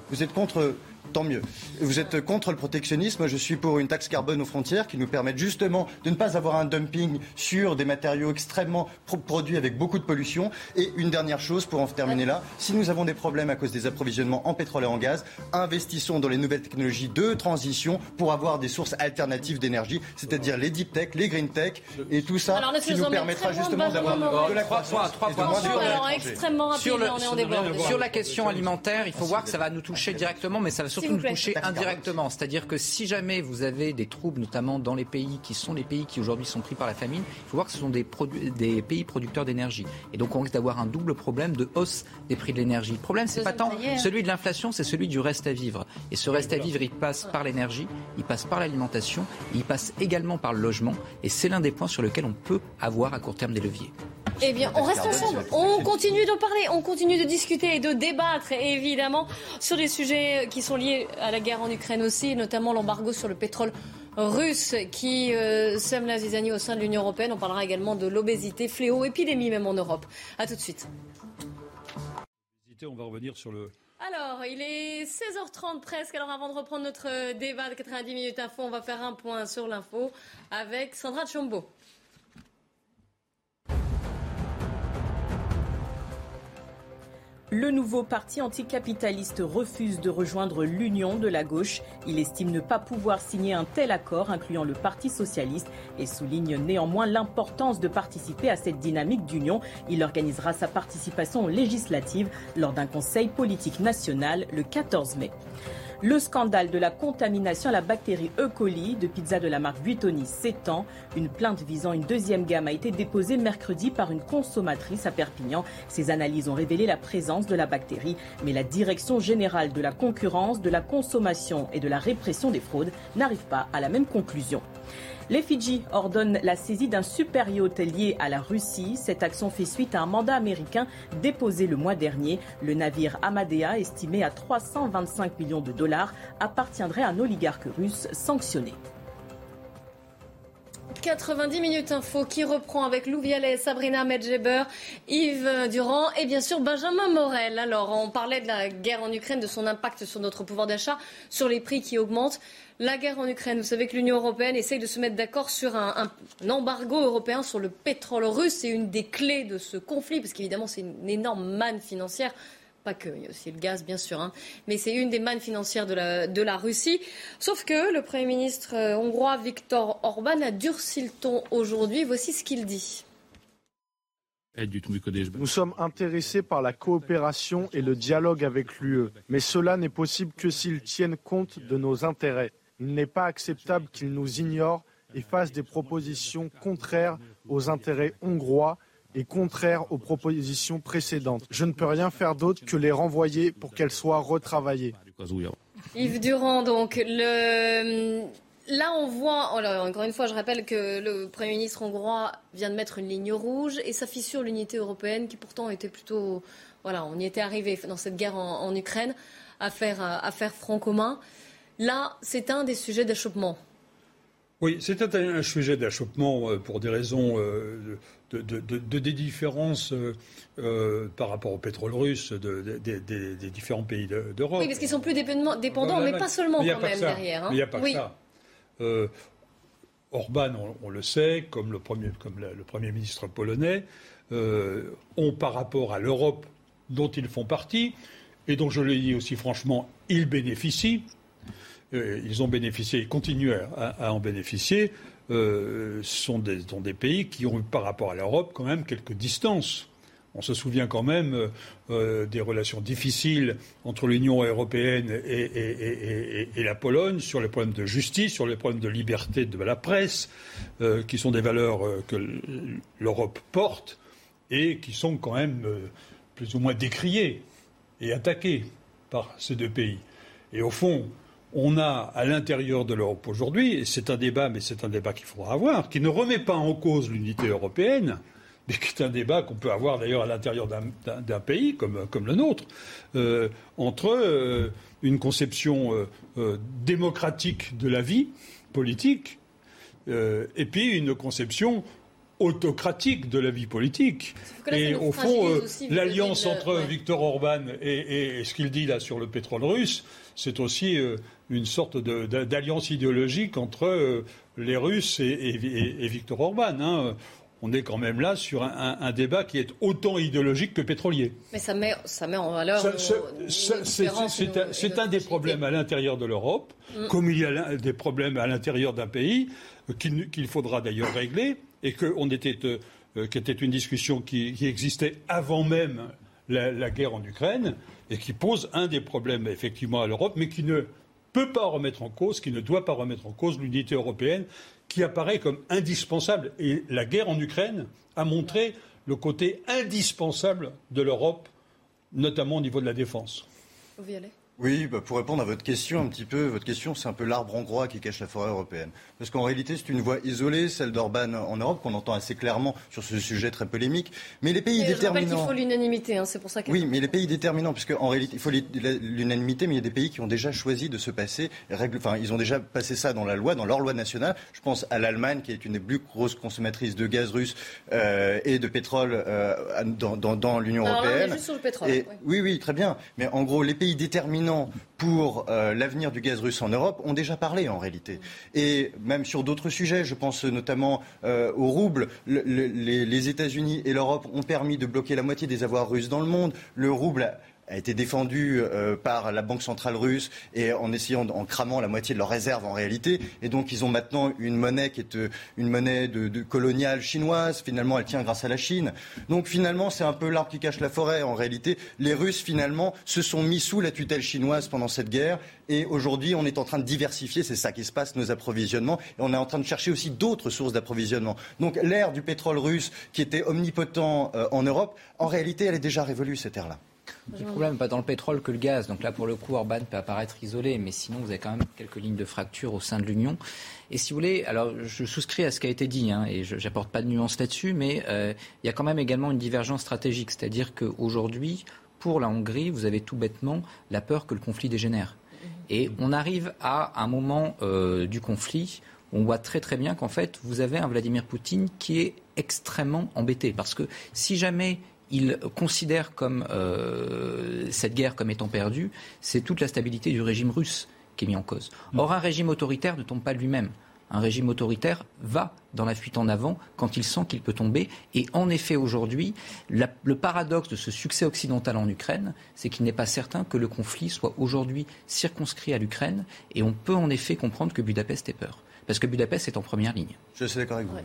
vous êtes contre tant mieux. Vous êtes contre le protectionnisme, je suis pour une taxe carbone aux frontières qui nous permette justement de ne pas avoir un dumping sur des matériaux extrêmement produits avec beaucoup de pollution. Et une dernière chose pour en terminer là, si nous avons des problèmes à cause des approvisionnements en pétrole et en gaz, investissons dans les nouvelles technologies de transition pour avoir des sources alternatives d'énergie, c'est-à-dire les deep tech, les green tech et tout ça qui nous permettra justement d'avoir de la croissance. Trois, trois, sur la question alimentaire, il faut voir que ça va nous toucher directement, mais ça va surtout nous toucher indirectement. C'est-à-dire que si jamais vous avez des troubles, notamment dans les pays qui sont les pays qui aujourd'hui sont pris par la famine, il faut voir que ce sont des, des pays producteurs d'énergie. Et donc on risque d'avoir un double problème de hausse des prix de l'énergie. Le problème, c'est pas tant celui de l'inflation, c'est celui du reste à vivre. Et ce reste à vivre, il passe par l'énergie, il passe par l'alimentation, il passe également par le logement. Et c'est l'un des points sur lesquels on peut avoir à court terme des leviers. Eh bien, on reste ensemble. On continue de parler, on continue de discuter et de débattre, évidemment, sur des sujets qui sont liés à la guerre en Ukraine aussi, notamment l'embargo sur le pétrole russe qui euh, sème la zizanie au sein de l'Union européenne. On parlera également de l'obésité, fléau, épidémie même en Europe. A tout de suite. On va revenir sur le, alors, il est 16h30 presque. Alors, avant de reprendre notre débat de 90 minutes info, on va faire un point sur l'info avec Sandra Chombo. Le nouveau parti anticapitaliste refuse de rejoindre l'union de la gauche. Il estime ne pas pouvoir signer un tel accord, incluant le Parti socialiste, et souligne néanmoins l'importance de participer à cette dynamique d'union. Il organisera sa participation législative lors d'un conseil politique national le 14 mai. Le scandale de la contamination à la bactérie E. coli de pizza de la marque Buitoni s'étend. Une plainte visant une deuxième gamme a été déposée mercredi par une consommatrice à Perpignan. Ces analyses ont révélé la présence de la bactérie, mais la Direction générale de la concurrence, de la consommation et de la répression des fraudes n'arrive pas à la même conclusion. Les Fidji ordonnent la saisie d'un super yacht lié à la Russie. Cette action fait suite à un mandat américain déposé le mois dernier. Le navire Amadea, estimé à 325 millions de dollars, appartiendrait à un oligarque russe sanctionné. 90 minutes info qui reprend avec Lou Vialet, Sabrina Medjeber, Yves Durand et bien sûr Benjamin Morel. Alors, on parlait de la guerre en Ukraine, de son impact sur notre pouvoir d'achat, sur les prix qui augmentent. La guerre en Ukraine, vous savez que l'Union européenne essaye de se mettre d'accord sur un, embargo européen sur le pétrole russe. C'est une des clés de ce conflit, parce qu'évidemment, c'est une énorme manne financière pas que, il y a aussi le gaz bien sûr, hein. mais c'est une des mannes financières de la, de la, Russie. Sauf que le Premier ministre euh, hongrois Viktor Orban a durci le ton aujourd'hui. Voici ce qu'il dit. Nous sommes intéressés par la coopération et le dialogue avec l'UE, mais cela n'est possible que s'ils tiennent compte de nos intérêts. Il n'est pas acceptable qu'ils nous ignorent et fassent des propositions contraires aux intérêts hongrois et contraires aux propositions précédentes. Je ne peux rien faire d'autre que les renvoyer pour qu'elles soient retravaillées. Yves Durand, donc, le... là on voit, encore une fois, je rappelle que le Premier ministre hongrois vient de mettre une ligne rouge et ça fissure l'unité européenne qui pourtant était plutôt, voilà, on y était arrivé dans cette guerre en, Ukraine à faire, à faire front commun. Là, c'est un des sujets d'achoppement. Oui, c'était un sujet d'achoppement euh, pour des raisons euh, de, des différences euh, par rapport au pétrole russe des différents pays d'Europe. Oui, parce qu'ils sont plus dépendants, mais pas seulement quand même derrière. Il n'y a pas que ça. Orban, on, le sait, comme le Premier, comme le premier ministre polonais, ont par rapport à l'Europe dont ils font partie, et dont je le dis aussi franchement, ils bénéficient, euh, ils ont bénéficié, ils continuent à, en bénéficier, euh, sont, des, des pays qui ont eu par rapport à l'Europe quand même quelques distances. On se souvient quand même euh, des relations difficiles entre l'Union européenne et, la Pologne sur les problèmes de justice, sur les problèmes de liberté de la presse, qui sont des valeurs que l'Europe porte et qui sont quand même plus ou moins décriées et attaquées par ces deux pays. Et au fond, on a à l'intérieur de l'Europe aujourd'hui, et c'est un débat, mais c'est un débat qu'il faudra avoir, qui ne remet pas en cause l'unité européenne, mais qui est un débat qu'on peut avoir d'ailleurs à l'intérieur d'un pays comme, le nôtre, euh, entre euh, une conception euh, démocratique de la vie politique et puis une conception autocratique de la vie politique. Et au fond, euh, l'alliance entre Viktor Orban et, ce qu'il dit là sur le pétrole russe, c'est aussi euh, une sorte d'alliance idéologique entre euh, les Russes et, Viktor Orban. Hein. On est quand même là sur un, débat qui est autant idéologique que pétrolier. Mais ça met, ça met en valeur. C'est un des problèmes à l'intérieur de l'Europe, mm. comme il y a des problèmes à l'intérieur d'un pays qu'il faudra d'ailleurs régler et qu'on était, euh, qui était une discussion qui, existait avant même la, guerre en Ukraine et qui pose un des problèmes effectivement à l'Europe, mais qui ne peut pas remettre en cause, qui ne doit pas remettre en cause l'unité européenne, qui apparaît comme indispensable. Et la guerre en Ukraine a montré le côté indispensable de l'Europe, notamment au niveau de la défense. Oui, bah, pour répondre à votre question un petit peu, votre question c'est un peu l'arbre hongrois qui cache la forêt européenne. Parce qu'en réalité c'est une voix isolée, celle d'Orban en Europe, qu'on entend assez clairement sur ce sujet très polémique. Mais les pays déterminants... il faut l'unanimité, hein, c'est pour ça que... Oui, mais les pays déterminants, puisque en réalité il faut l'unanimité, mais il y a des pays qui ont déjà choisi de se passer, enfin ils ont déjà passé ça dans la loi, dans leur loi nationale. Je pense à l'Allemagne qui est une des plus grosses consommatrices de gaz russe euh, et de pétrole euh, dans, dans, l'Union européenne. juste sur le pétrole. oui, oui, très bien. Mais en gros, les pays déterminants pour euh, l'avenir du gaz russe en Europe ont déjà parlé en réalité. Et même sur d'autres sujets, je pense notamment euh, au rouble, les, les États-Unis et l'Europe ont permis de bloquer la moitié des avoirs russes dans le monde. Le rouble a été défendu euh, par la Banque centrale russe et en essayant, en cramant la moitié de leurs réserves en réalité. Et donc ils ont maintenant une monnaie qui est euh, une monnaie de, coloniale chinoise. Finalement, elle tient grâce à la Chine. Donc finalement, c'est un peu l'arbre qui cache la forêt. En réalité, les Russes finalement se sont mis sous la tutelle chinoise pendant cette guerre. Et aujourd'hui, on est en train de diversifier, c'est ça qui se passe, nos approvisionnements. Et on est en train de chercher aussi d'autres sources d'approvisionnement. Donc l'ère du pétrole russe, qui était omnipotent euh, en Europe, en réalité, elle est déjà révolue, cette ère-là. Le problème n'est pas dans le pétrole que le gaz. Donc là, pour le coup, Orban peut apparaître isolé, mais sinon, vous avez quand même quelques lignes de fracture au sein de l'Union. Et si vous voulez, alors je souscris à ce qui a été dit, hein, et je n'apporte pas de nuance là-dessus, mais euh, il y a quand même également une divergence stratégique. C'est-à-dire qu'aujourd'hui, pour la Hongrie, vous avez tout bêtement la peur que le conflit dégénère. Et on arrive à un moment euh, du conflit on voit très très bien qu'en fait, vous avez un Vladimir Poutine qui est extrêmement embêté. Parce que si jamais il considère comme euh, cette guerre comme étant perdue, c'est toute la stabilité du régime russe qui est mise en cause. Mm. Or, un régime autoritaire ne tombe pas lui-même. Un régime autoritaire va dans la fuite en avant quand il sent qu'il peut tomber. Et en effet, aujourd'hui, le paradoxe de ce succès occidental en Ukraine, c'est qu'il n'est pas certain que le conflit soit aujourd'hui circonscrit à l'Ukraine. Et on peut en effet comprendre que Budapest ait peur. Parce que Budapest est en première ligne. Je suis d'accord avec vous.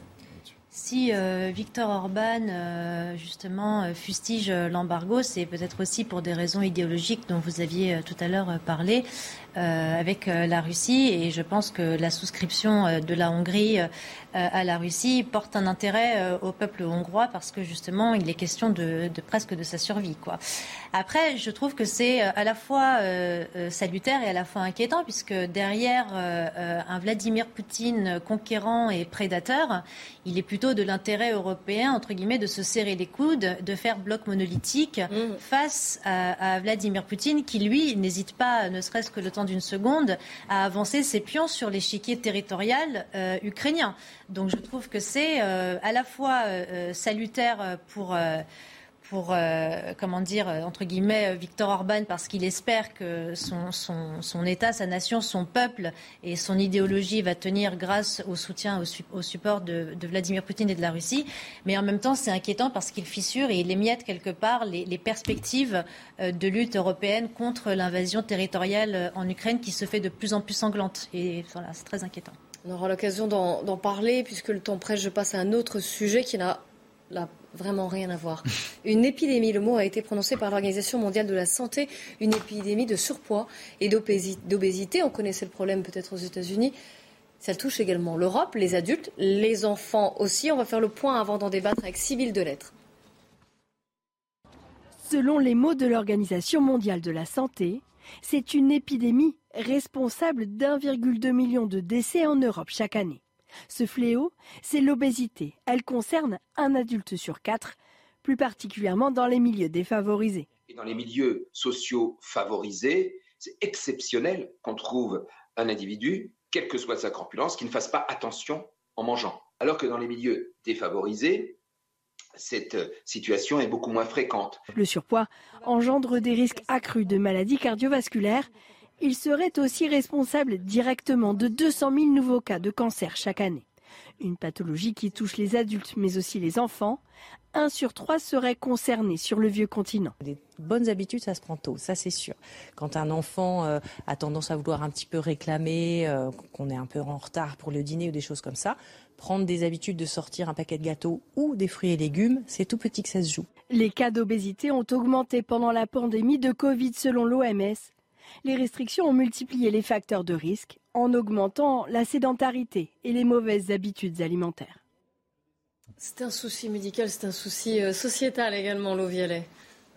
Si euh, Victor Orban, euh, justement, euh, fustige l'embargo, c'est peut-être aussi pour des raisons idéologiques dont vous aviez tout à l'heure parlé. Euh, avec euh, la Russie et je pense que la souscription euh, de la Hongrie à la Russie porte un intérêt au peuple hongrois parce que justement il est question de, de presque de sa survie quoi. Après je trouve que c'est à la fois salutaire et à la fois inquiétant puisque derrière un Vladimir Poutine conquérant et prédateur, il est plutôt de l'intérêt européen entre guillemets de se serrer les coudes, de faire bloc monolithique mmh. face à, à Vladimir Poutine qui lui n'hésite pas ne serait-ce que le temps d'une seconde à avancer ses pions sur l'échiquier territorial euh, ukrainien. Donc je trouve que c'est euh, à la fois euh, salutaire pour pour, comment dire, entre guillemets, Victor Orban, parce qu'il espère que son, État, sa nation, son peuple et son idéologie va tenir grâce au soutien, au, support de, Vladimir Poutine et de la Russie. Mais en même temps, c'est inquiétant parce qu'il fissure et il émiette quelque part les, perspectives de lutte européenne contre l'invasion territoriale en Ukraine qui se fait de plus en plus sanglante. Et voilà, c'est très inquiétant. On aura l'occasion d'en parler puisque le temps presse. Je passe à un autre sujet qui n'a vraiment rien à voir. Une épidémie, le mot a été prononcé par l'Organisation mondiale de la santé, une épidémie de surpoids et d'obésité. On connaissait le problème peut-être aux États-Unis. Ça touche également l'Europe, les adultes, les enfants aussi. On va faire le point avant d'en débattre avec Sybille Delettre. Selon les mots de l'Organisation mondiale de la santé, c'est une épidémie responsable d'1,2 million de décès en Europe chaque année. Ce fléau, c'est l'obésité. Elle concerne un adulte sur quatre, plus particulièrement dans les milieux défavorisés. Et dans les milieux sociaux favorisés, c'est exceptionnel qu'on trouve un individu, quelle que soit sa corpulence, qui ne fasse pas attention en mangeant. Alors que dans les milieux défavorisés, cette situation est beaucoup moins fréquente. Le surpoids engendre des risques accrus de maladies cardiovasculaires. Il serait aussi responsable directement de 200 000 nouveaux cas de cancer chaque année. Une pathologie qui touche les adultes mais aussi les enfants. Un sur trois serait concerné sur le vieux continent. Des bonnes habitudes, ça se prend tôt, ça c'est sûr. Quand un enfant euh, a tendance à vouloir un petit peu réclamer, euh, qu'on est un peu en retard pour le dîner ou des choses comme ça, prendre des habitudes de sortir un paquet de gâteaux ou des fruits et légumes, c'est tout petit que ça se joue. Les cas d'obésité ont augmenté pendant la pandémie de Covid selon l'OMS. Les restrictions ont multiplié les facteurs de risque en augmentant la sédentarité et les mauvaises habitudes alimentaires. C'est un souci médical, c'est un souci euh, sociétal également, l'eau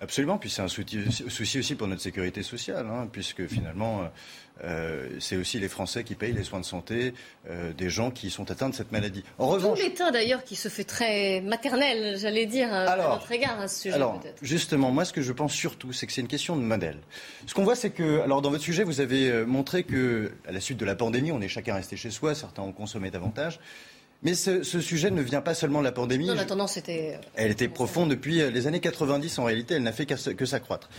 Absolument, puis c'est un souci, aussi pour notre sécurité sociale, hein, puisque finalement, euh, euh, c'est aussi les Français qui payent les soins de santé euh, des gens qui sont atteints de cette maladie. En revanche, tout l'État d'ailleurs qui se fait très maternel, j'allais dire, à notre égard à ce sujet. Alors, justement, moi, ce que je pense surtout, c'est que c'est une question de modèle. Ce qu'on voit, c'est que, alors, dans votre sujet, vous avez montré que, à la suite de la pandémie, on est chacun resté chez soi, certains ont consommé davantage. Mais ce, sujet ne vient pas seulement de la pandémie. Non, la tendance était. Elle était profonde depuis les années 90 en réalité, elle n'a fait que s'accroître.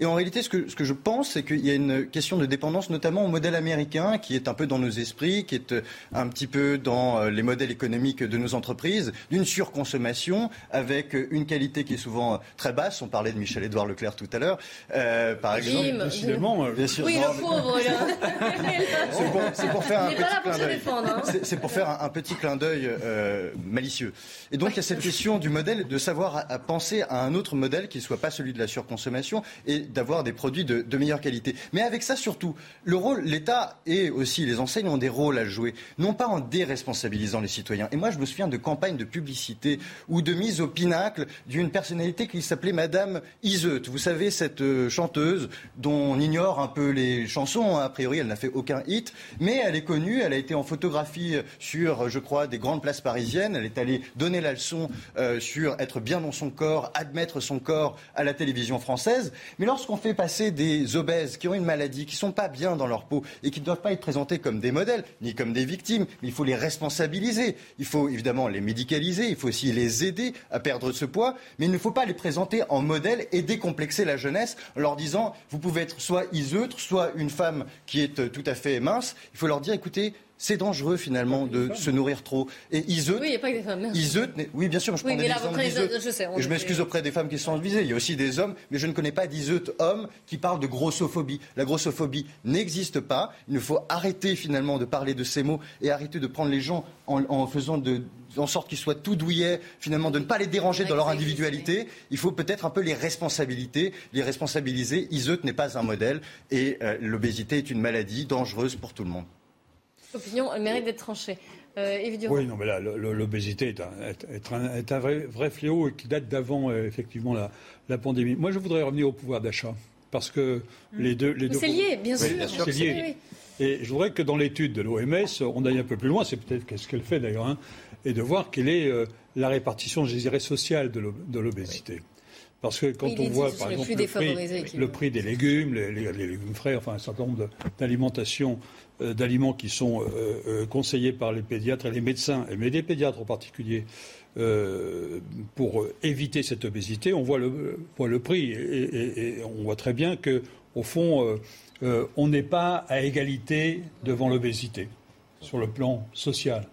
Et en réalité, ce que, ce que je pense, c'est qu'il y a une question de dépendance, notamment au modèle américain, qui est un peu dans nos esprits, qui est euh, un petit peu dans euh, les modèles économiques de nos entreprises, d'une surconsommation avec une qualité qui est souvent très basse. On parlait de Michel-Édouard Leclerc tout à l'heure, euh, par exemple. Jim, Décidément, bien sûr. Oui, le pauvre, C'est pour, faire un petit clin d'œil. Hein. C'est pour faire un, petit clin d'œil malicieux. Et donc, il y a cette question du modèle, de savoir à, penser à un autre modèle qui ne soit pas celui de la surconsommation. Et d'avoir des produits de, meilleure qualité. Mais avec ça, surtout, le rôle, l'État et aussi les enseignes ont des rôles à jouer, non pas en déresponsabilisant les citoyens. Et moi, je me souviens de campagnes de publicité ou de mise au pinacle d'une personnalité qui s'appelait Madame Iseut. Vous savez, cette euh, chanteuse dont on ignore un peu les chansons. Hein. A priori, elle n'a fait aucun hit, mais elle est connue. Elle a été en photographie sur, je crois, des grandes places parisiennes. Elle est allée donner la leçon euh, sur être bien dans son corps, admettre son corps à la télévision française. Mais lorsqu'on fait passer des obèses qui ont une maladie, qui ne sont pas bien dans leur peau et qui ne doivent pas être présentés comme des modèles, ni comme des victimes, il faut les responsabiliser. Il faut évidemment les médicaliser, il faut aussi les aider à perdre ce poids, mais il ne faut pas les présenter en modèle et décomplexer la jeunesse en leur disant vous pouvez être soit iseutre, soit une femme qui est tout à fait mince. Il faut leur dire écoutez, c'est dangereux finalement de se nourrir trop. Et Iseut, oui, il n'y a pas que des femmes. oui, bien sûr, je prends des exemples Je, sais, je m'excuse auprès des femmes qui sont visées. Il y a aussi des hommes, mais je ne connais pas d'Iseut homme qui parle de grossophobie. La grossophobie n'existe pas. Il faut arrêter finalement de parler de ces mots et arrêter de prendre les gens en, faisant en sorte qu'ils soient tout douillets, finalement, de ne pas les déranger dans leur individualité. Il faut peut-être un peu les responsabiliser, les responsabiliser. Iseut n'est pas un modèle et euh, l'obésité est une maladie dangereuse pour tout le monde. L'opinion, elle mérite d'être tranchée. Euh, oui, non, mais là, l'obésité est, un, est un, vrai, vrai, fléau qui date d'avant, euh, effectivement, la, la, pandémie. Moi, je voudrais revenir au pouvoir d'achat. Parce que mm. les deux. Les deux c'est lié, bien sûr. C'est lié. Et je voudrais que dans l'étude de l'OMS, on aille un peu plus loin, c'est peut-être ce qu'elle fait d'ailleurs, hein, et de voir quelle est euh, la répartition, je dirais, sociale de l'obésité. Parce que quand on voit, par exemple, le prix, des légumes, les, légumes frais, enfin un certain nombre d'alimentations, euh, d'aliments qui sont euh, euh, conseillés par les pédiatres et les médecins, mais les pédiatres en particulier, pour éviter cette obésité, on voit le, voit le prix et, on voit très bien que, au fond, on n'est pas à égalité devant l'obésité sur le plan social.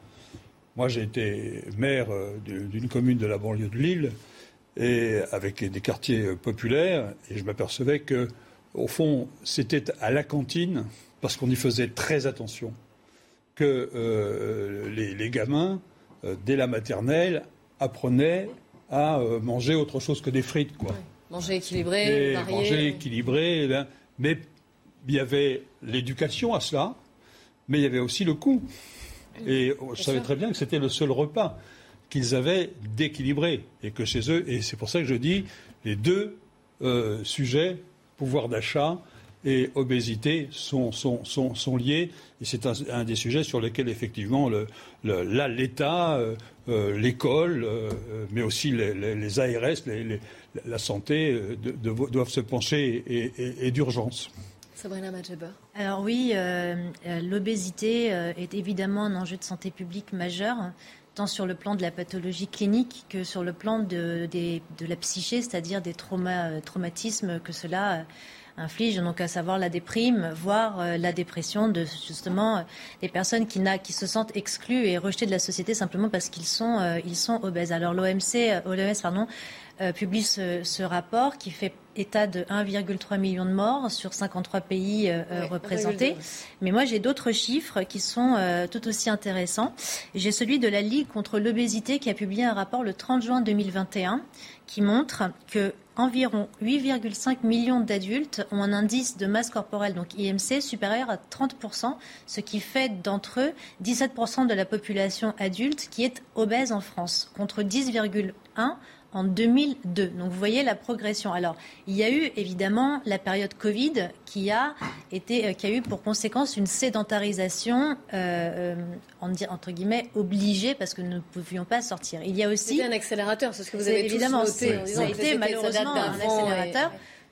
Moi, j'ai été maire d'une commune de la banlieue de Lille et avec des quartiers populaires, et je m'apercevais que, au fond, c'était à la cantine, parce qu'on y faisait très attention, que euh, les, gamins, euh, dès la maternelle, apprenaient à euh, manger autre chose que des frites, quoi. Manger équilibré, varié. Manger équilibré, eh mais il y avait l'éducation à cela, mais il y avait aussi le coût. Et je savais très bien que c'était le seul repas qu'ils avaient d'équilibré et que chez eux, et c'est pour ça que je dis, les deux euh, sujets, pouvoir d'achat et obésité, sont, sont, sont, sont liés. Et c'est un, des sujets sur lesquels, effectivement, le, là, l'État, euh, euh, l'école, mais aussi les, ARS, la santé, doivent se pencher et, d'urgence. Sabrina Majeber. Alors oui, l'obésité est évidemment un enjeu de santé publique majeur tant sur le plan de la pathologie clinique que sur le plan de, de la psyché, c'est-à-dire des traumatismes que cela inflige, donc à savoir la déprime, voire euh, la dépression de justement euh, des personnes qui, qui, se sentent exclues et rejetées de la société simplement parce qu'ils sont, euh, ils sont obèses. Alors l'OMC, OMS pardon, publie ce, rapport qui fait état de 1,3 million de morts sur 53 pays représentés. Mais moi, j'ai d'autres chiffres qui sont tout aussi intéressants. J'ai celui de la Ligue contre l'obésité qui a publié un rapport le 30 juin 2021 qui montre que environ 8,5 millions d'adultes ont un indice de masse corporelle, donc IMC, supérieur à 30%, ce qui fait d'entre eux 17% de la population adulte qui est obèse en France, contre 10,1% en 2002. Donc vous voyez la progression. Alors il y a eu évidemment la période Covid qui a été, euh, qui a eu pour conséquence une sédentarisation euh, euh entre guillemets obligée parce que nous ne pouvions pas sortir. Il y a aussi un accélérateur, c'est ce que vous avez évidemment noté. Ça a été malheureusement un accélérateur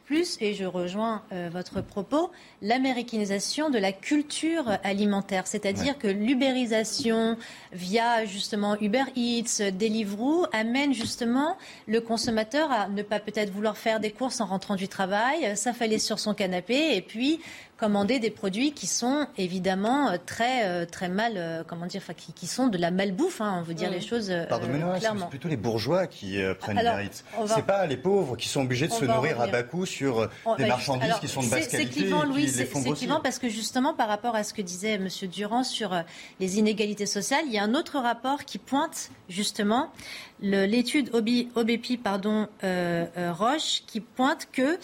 plus, et je rejoins euh, votre propos, l'américanisation de la culture alimentaire, c'est-à-dire que l'ubérisation via justement Uber Eats, Deliveroo amène justement le consommateur à ne pas peut-être vouloir faire des courses en rentrant du travail, s'affaler sur son canapé et puis commander des produits qui sont évidemment euh, très, euh, très mal, euh, comment dire, qui, qui, sont de la malbouffe, hein, on veut dire les choses Pardonnez-moi, c'est plutôt les bourgeois qui prennent les mérites. C'est pas les pauvres qui sont obligés de se nourrir à bas coût sur des marchandises qui sont de basse qualité. C'est Louis, c'est clivant parce que justement par rapport à ce que disait M. Durand sur les inégalités sociales, il y a un autre rapport qui pointe justement l'étude OBEPI pardon, Roche qui pointe que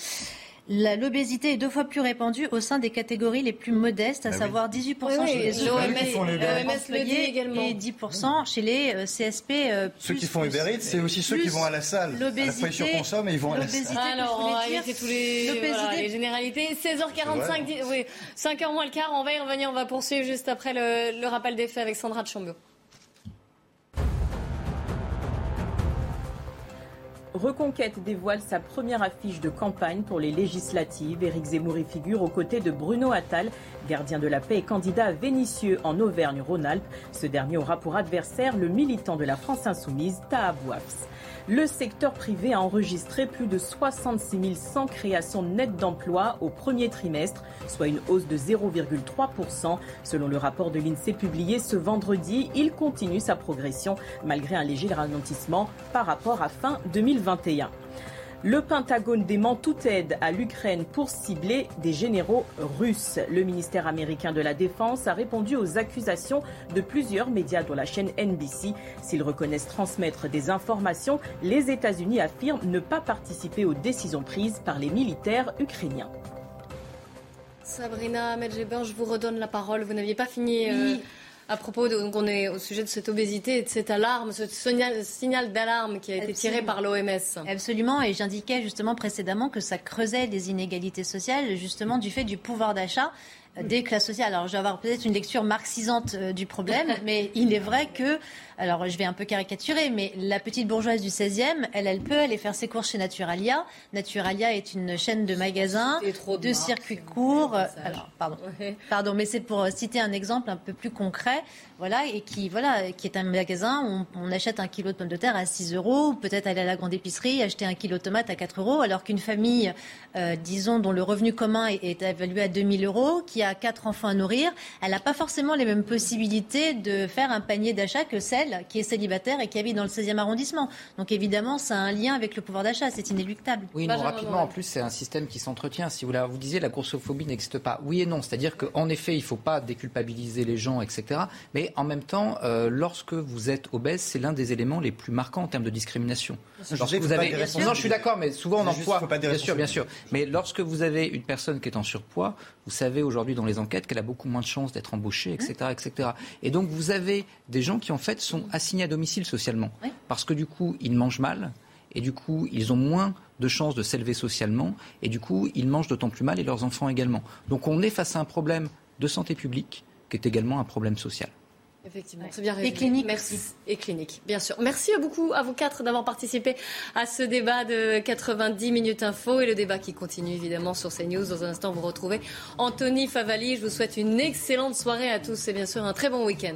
L'obésité est deux fois plus répandue au sein des catégories les plus modestes, à bah savoir 18% chez les employés également. et 10% chez les euh, CSP. Euh, ceux qui font Uber Eats, c'est aussi ceux qui vont à la salle. L'obésité. ils surconsomment et ils vont à la salle. Alors, c'est tous les, voilà, les généralités. 16h45, oui, 5h moins le quart, on va y revenir, on va poursuivre juste après le, le rappel des faits avec Sandra de Reconquête dévoile sa première affiche de campagne pour les législatives. Éric Zemmour figure aux côtés de Bruno Attal, gardien de la paix et candidat à en Auvergne-Rhône-Alpes. Ce dernier aura pour adversaire le militant de la France insoumise, Taha Bouafs. Le secteur privé a enregistré plus de 66 100 créations nettes d'emplois au premier trimestre, soit une hausse de 0,3%. Selon le rapport de l'INSEE publié ce vendredi, il continue sa progression malgré un léger ralentissement par rapport à fin 2021. Le Pentagone dément toute aide à l'Ukraine pour cibler des généraux russes. Le ministère américain de la Défense a répondu aux accusations de plusieurs médias dont la chaîne NBC. S'ils reconnaissent transmettre des informations, les États-Unis affirment ne pas participer aux décisions prises par les militaires ukrainiens. Sabrina Medjeber, je vous redonne la parole. Vous n'aviez pas fini. Euh, à propos, de, donc on est au sujet de cette obésité et de cette alarme, ce signal, d'alarme qui a été tiré par l'OMS. Absolument, et j'indiquais justement précédemment que ça creusait des inégalités sociales, justement du fait du pouvoir d'achat des classes sociales. Alors, je vais avoir peut-être une lecture marxisante euh, du problème, mais il est vrai que alors je vais un peu caricaturer, mais la petite bourgeoise du 16e, elle, elle peut aller faire ses courses chez Naturalia. Naturalia est une chaîne de magasins, de, circuits courts. Alors, pardon, pardon, mais c'est pour citer un exemple un peu plus concret, voilà, et qui, voilà, qui est un magasin où on, achète un kilo de pommes de terre à 6 euros, peut-être aller à la grande épicerie, acheter un kilo de tomates à 4 euros, alors qu'une famille, euh, disons, dont le revenu commun est, est évalué à 2000 euros, qui a quatre enfants à nourrir, elle n'a pas forcément les mêmes possibilités de faire un panier d'achat que celle qui est célibataire et qui habite dans le 16e arrondissement. Donc évidemment, ça a un lien avec le pouvoir d'achat, c'est inéluctable. Oui, non, rapidement, en plus, c'est un système qui s'entretient. Si vous, vous disiez la grossophobie n'existe pas, oui et non. C'est-à-dire qu'en effet, il ne faut pas déculpabiliser les gens, etc. Mais en même temps, euh, lorsque vous êtes obèse, c'est l'un des éléments les plus marquants en termes de discrimination. Lorsque vous avez... Non, je suis d'accord, mais souvent on emploie... Bien sûr, bien sûr. Mais lorsque vous avez une personne qui est en surpoids, vous savez aujourd'hui dans les enquêtes qu'elle a beaucoup moins de chances d'être embauchée, etc., etc. Et donc vous avez des gens qui en fait sont assignés à domicile socialement. Parce que du coup, ils mangent mal. Et du coup, ils ont moins de chances de s'élever socialement. Et du coup, ils mangent d'autant plus mal et leurs enfants également. Donc on est face à un problème de santé publique qui est également un problème social. Effectivement, c'est bien Et clinique. Merci. Et clinique, bien sûr. Merci beaucoup à vous quatre d'avoir participé à ce débat de 90 minutes info et le débat qui continue évidemment sur CNews. Dans un instant, vous retrouvez Anthony Favali. Je vous souhaite une excellente soirée à tous et bien sûr un très bon week-end.